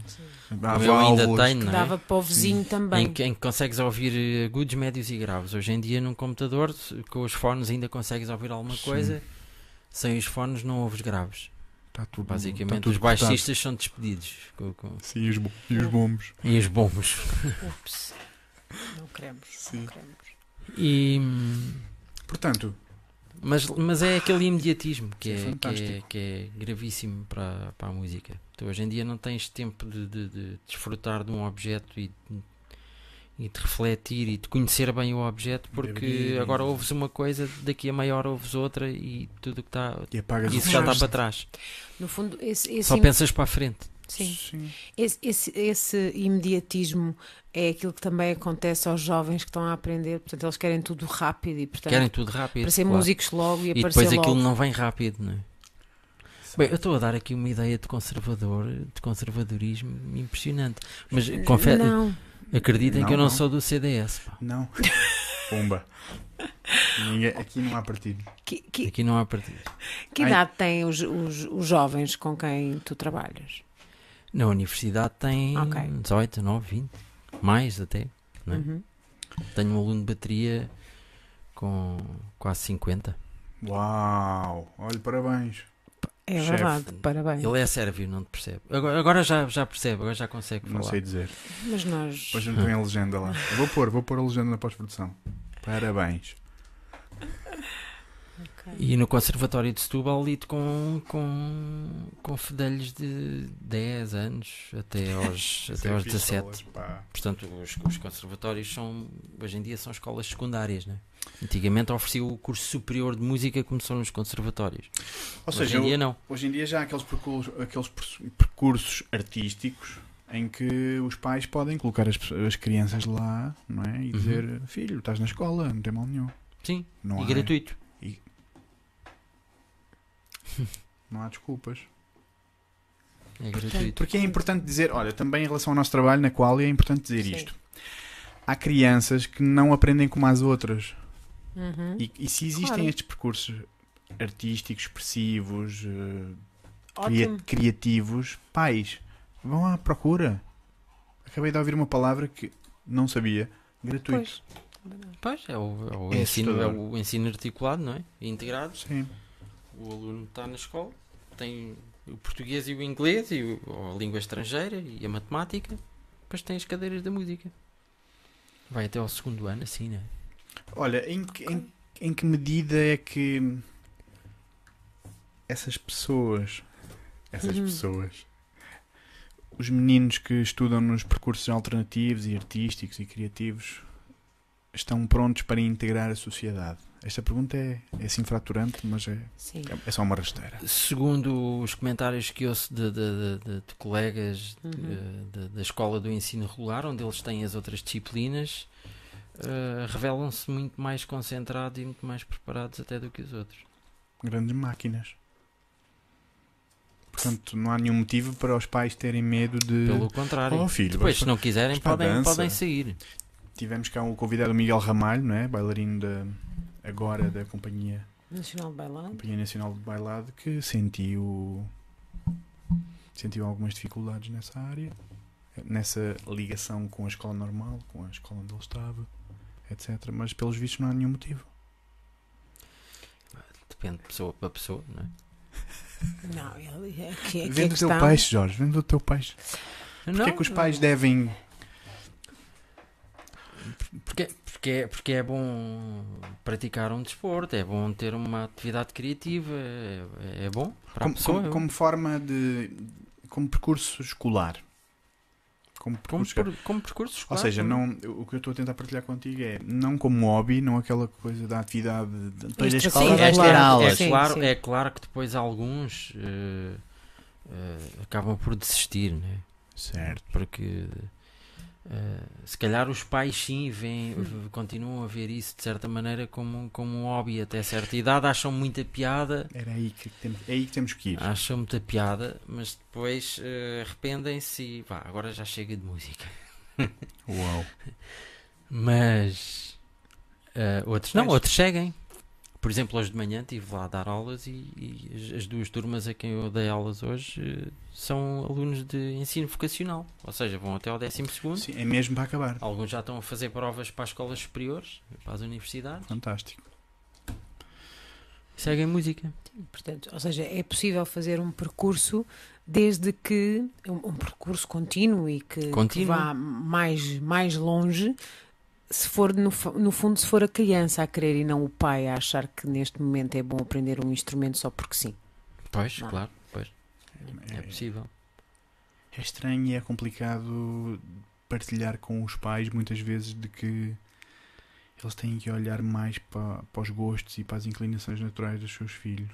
Como eu ainda tenho, Que não é? dava para o vizinho também. Em que, em que consegues ouvir eh, agudos, médios e graves. Hoje em dia, num computador, com os fones ainda consegues ouvir alguma Sim. coisa. Sem os fones, não ouves graves. Está tudo, Basicamente, está tudo os cortado. baixistas são despedidos. com- com- Sim, e os, bo- e os bombos. E os bombos. Ups. Não queremos. Sim. Não queremos. E, hum, Portanto, mas, mas é aquele imediatismo que é é, que, é, que é gravíssimo para, para a música. Tu hoje em dia não tens tempo de, de- de desfrutar de um objeto e, e de refletir e de conhecer bem o objeto, porque agora ouves uma coisa, daqui a meia hora ouves outra e tudo o que está. e apagas Isso o já está para trás. No fundo, esse, esse Só pensas para a frente. Sim. Sim. Esse, esse, esse imediatismo é aquilo que também acontece aos jovens que estão a aprender. Portanto, eles querem tudo rápido e, portanto, Querem tudo rápido. para ser claro. músicos logo e, E aparecer depois logo. aquilo não vem rápido, não é? Bem, eu estou a dar aqui uma ideia de conservador, de conservadorismo impressionante. Mas confesso, Não, acreditem Não, que eu não, não. sou do CDS. pá. Não. Pumba. Ninguém- aqui não há partido. que, que, Aqui não há partido. que Ai. idade têm os, os, os jovens com quem tu trabalhas? Na universidade tem Ok. 18, 19, 20, mais até. Não é? Uhum. Tenho um aluno de bateria com quase 50. Uau! Olha, parabéns. É Chefe. verdade, parabéns. Ele é sérvio, não te percebe. Agora, agora já, já percebe, agora já consegue Não falar. sei dizer. Mas nós. Depois não tem a legenda lá. Vou pôr, vou pôr a legenda na pós-produção. Parabéns. Ok. E no Conservatório de Setúbal lido com, com, com fedelhos de 10 anos até aos, até aos 17. Pá. Portanto, os, os conservatórios são, hoje em dia são escolas secundárias, né? Antigamente oferecia o curso superior de música são nos conservatórios. Ou hoje seja, em dia não. hoje em dia já há aqueles percursos, aqueles percursos- artísticos em que os pais podem colocar as, as crianças lá não é? e Uhum. dizer: Filho, estás na escola, não tem mal nenhum. Sim, Não e há, gratuito. Não há desculpas. É gratuito. Porque é importante dizer, olha, também em relação ao nosso trabalho na qual é importante dizer Sim. isto. Há crianças que não aprendem como as outras. Uhum. E, e se existem Claro. estes percursos artísticos, expressivos, eh, cria- criativos, pais, vão à procura. Acabei de ouvir uma palavra que não sabia. Gratuito. Pois. Pois, é o, é o É ensino, é o ensino articulado, não é? Integrado. Sim. O aluno está na escola, tem o português e o inglês, e o, ou a língua estrangeira e a matemática, depois tem as cadeiras da música. Vai até ao segundo ano, assim, né? Olha, em que, em, em que medida é que essas pessoas, essas Uhum. pessoas, os meninos que estudam nos percursos alternativos e artísticos e criativos estão prontos para integrar a sociedade? Esta pergunta é, é assim fraturante, mas é, Sim. é só uma rasteira. Segundo os comentários que ouço de, de- de- de- de colegas Uhum. de- da escola do ensino regular, onde eles têm as outras disciplinas, eh, revelam-se muito mais concentrados e muito mais preparados até do que os outros. Grandes máquinas. Portanto, não há nenhum motivo para os pais terem medo de. Pelo contrário. Oh, filho, Depois, se não quiserem, podem, podem sair. Tivemos cá o convidado Miguel Ramalho, não é? Bailarino da, agora da Companhia, Nacional de Bailado. Companhia Nacional de Bailado, que sentiu, sentiu algumas dificuldades nessa área, nessa ligação com a escola normal, com a escola onde ele estava, etc. Mas pelos vistos não há nenhum motivo. Depende de pessoa para pessoa, não é? Não, ele é que, é que a Vende o teu peixe, Jorge, vende o teu peixe. Porquê Não, é que os pais devem. Porque, porque, é, porque é bom praticar um desporto, é bom ter uma atividade criativa, é, é bom para Como, a pessoa. como- como forma de. como percurso escolar. Como Como, percurso escolar. per- como percurso Ou escolar, seja, não é? o que eu estou a tentar partilhar contigo é não como hobby, não aquela coisa da atividade. De, Depois da escola sim, é claro, aulas. É Sim, claro, sim. é claro que depois alguns eh, eh, acabam por desistir, né? Certo. porque eh, se calhar os pais sim veem, continuam a ver isso de certa maneira como, como um hobby até certa idade, acham muita piada, Era aí que temos, é aí que temos que ir. acham muita piada, mas depois eh, arrependem-se e vá, agora já chega de música. Uau. Mas eh, outros não, outros seguem. Por exemplo, hoje de manhã estive lá a dar aulas e, e as- as duas turmas a quem eu dei aulas hoje eh, são alunos de ensino vocacional, ou seja, vão até ao 12 segundo. Sim, é mesmo para acabar. Alguns já estão a fazer provas para as escolas superiores, para as universidades. Fantástico. Seguem música. Portanto, ou seja, é possível fazer um percurso desde que um, um percurso contínuo e que, que Contínuo. vá mais, mais longe. Se for no, no fundo, se for a criança a querer e não o pai a achar que neste momento é bom aprender um instrumento só porque sim. Pois, Não. claro, pois, é, É, possível. é estranho e é complicado partilhar com os pais muitas vezes de que eles têm que olhar mais para, para os gostos e para as inclinações naturais dos seus filhos.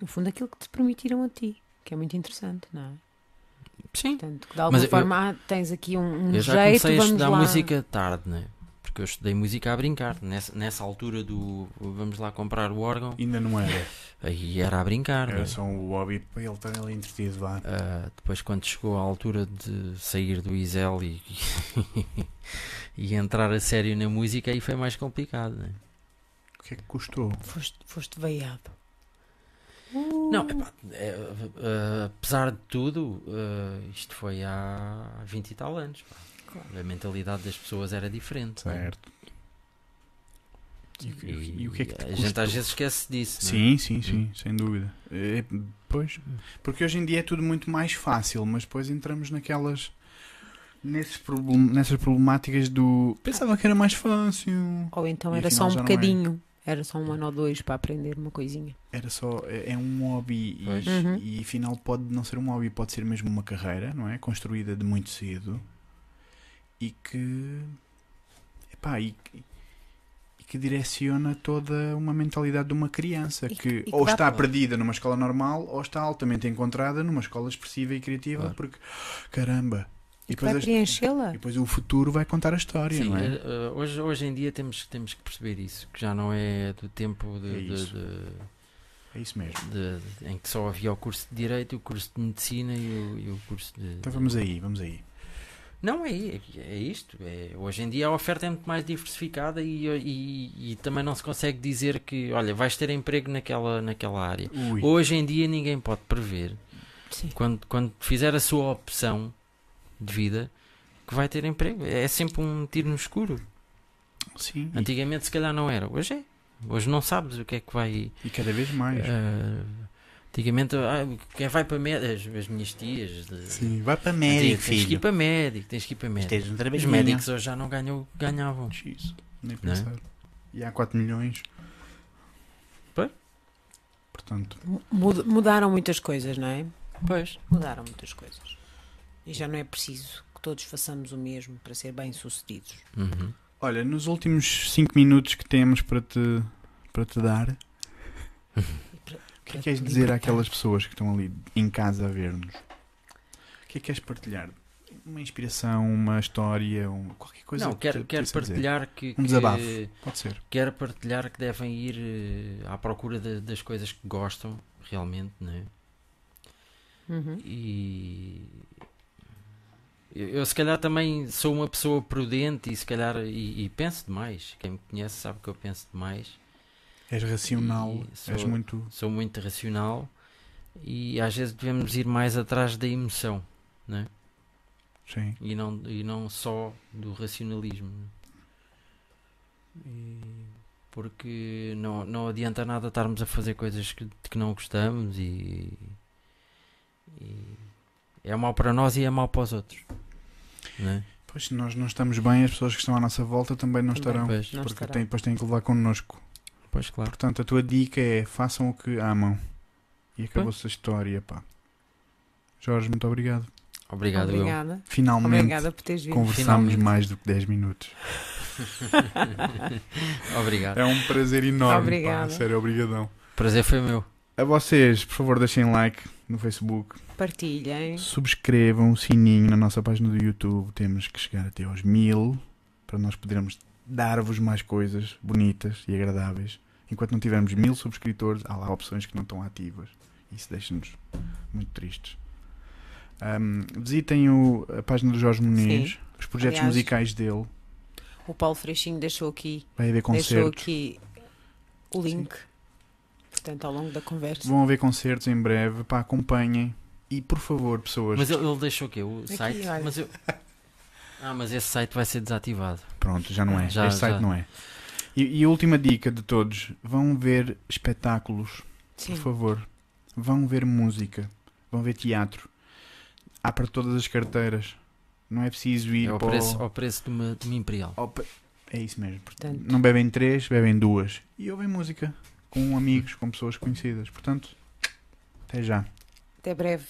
No fundo, aquilo que te permitiram a ti, que é muito interessante, não é? Sim. Portanto, de alguma Mas eu- forma ah, tens aqui um, um Eu já jeito, comecei a vamos estudar lá. música tarde, né? Porque eu estudei música a brincar. Nessa, nessa altura do vamos lá comprar o órgão, Ainda não era. aí era a brincar. Era né? só um hobby para ele estar ali entretido lá. Ah, depois, quando chegou a altura de sair do Isel e, e entrar a sério na música, aí foi mais complicado. Né? O que é que custou? Foste, foste veiado. Não, epá, é, ah, apesar de tudo, ah, isto foi há 20 e tal anos. pá. A mentalidade das pessoas era diferente. né? Certo. E, o que- E, e o que é que te a gente às vezes esquece disso. né? Sim, sim, sim, sem dúvida. É, pois, porque hoje em dia é tudo muito mais fácil, mas depois entramos naquelas. Nesses problem- nessas problemáticas do. Pensava que era mais fácil. Ou então E era só um não é. bocadinho. Era só um ano ou dois para aprender uma coisinha. Era só. É, é um hobby e. Uhum. e afinal pode não ser um hobby, pode ser mesmo uma carreira, não é? Construída de muito cedo e que. Epá, e, que- e que direciona toda uma mentalidade de uma criança E que- que, e que ou está para- perdida numa escola normal ou está altamente encontrada numa escola expressiva e criativa Claro. porque caramba e E depois, preenchê-la. e depois o futuro vai contar a história Sim, não é? eh, eh, hoje, hoje em dia temos, temos que perceber isso, que já não é do tempo de, É de- isso. de- é isso mesmo de- de- em que só havia o curso de Direito, o curso de Medicina e o, e o curso de. então vamos aí vamos aí Não, é, é, isto. É, hoje em dia a oferta é muito mais diversificada e, e, e também não se consegue dizer que, olha, vais ter emprego naquela, naquela área. Ui. Hoje em dia ninguém pode prever, Sim. quando, quando fizer a sua opção de vida, que vai ter emprego. É sempre um tiro no escuro. sim Antigamente se calhar não era, hoje é. Hoje não sabes o que é que vai. e, cada vez mais ah, antigamente, ah, quem vai para médico, as, as minhas tias. de- sim vai para médico tens que ir filho para médico, tens que ir para médico. um Os médicos hoje já não ganham, ganhavam. X, nem é? pensar. E há 4 milhões. Pois. Portanto, Mud- Mudaram muitas coisas, não é? Pois. Mudaram muitas coisas. E já não é preciso que todos façamos o mesmo para ser bem-sucedidos. Uhum. olha, nos últimos 5 minutos que temos para te, para te dar, o que é que queres dizer àquelas pessoas que estão ali em casa a ver-nos? O que é que queres partilhar? uma inspiração, uma história, um, qualquer coisa. não, que quero, quero partilhar que, Um que- desabafo. Pode ser. quero partilhar que devem ir eh, à procura de- das coisas que gostam realmente, né? Uhum. E eu, eu se calhar também sou uma pessoa prudente e se calhar e, e penso demais. Quem me conhece sabe que eu penso demais. És racional, sou- és muito. Sou muito racional e às vezes devemos ir mais atrás da emoção, né? Sim. E não, e não só do racionalismo. né? E- porque não, não adianta nada estarmos a fazer coisas que, que não gostamos e, e é mau para nós e é mau para os outros. Né? Pois se nós não estamos bem, as pessoas que estão à nossa volta também não Também. estarão. Pois, Não porque estarão. têm, depois têm que levar connosco. Pois claro. Portanto, a tua dica é façam o que amam. E acabou-se a história, pá. Jorge, muito obrigado. Obrigado, eu. Obrigada. Finalmente Obrigada por teres vindo. conversámos Finalmente. mais do que 10 minutos. Obrigado. É um prazer enorme. Obrigada. Pá, sério, obrigadão. Prazer foi meu. A vocês, por favor, deixem like no Facebook. Partilhem. Subscrevam o sininho na nossa página do YouTube. Temos que chegar até aos mil para nós podermos dar-vos mais coisas bonitas e agradáveis. Enquanto não tivermos mil subscritores, há lá opções que não estão ativas. Isso deixa-nos muito tristes. Ahm, visitem o- a página do Jorge Muniz, Sim. os projetos Aliás, musicais dele. O Paulo Freixinho deixou aqui, Vai haver deixou aqui o link. Portanto, ao longo da conversa. Vão haver concertos em breve. Pá, acompanhem. E por favor, pessoas. Mas ele, ele deixou o quê? O Aqui, site? olha. Mas eu... Ah, mas esse site vai ser desativado. Pronto, já não é. Já- este site já. não é. E, e a última dica de todos: vão ver espetáculos, Sim. por favor. Vão ver música, vão ver teatro. Há para todas as carteiras. Não é preciso ir É ao para o- preço, ao preço de uma, de uma Imperial. pe- É isso mesmo. Portanto, Não bebem três, bebem duas. E ouvem música com amigos, com pessoas conhecidas. Portanto, até já. até breve.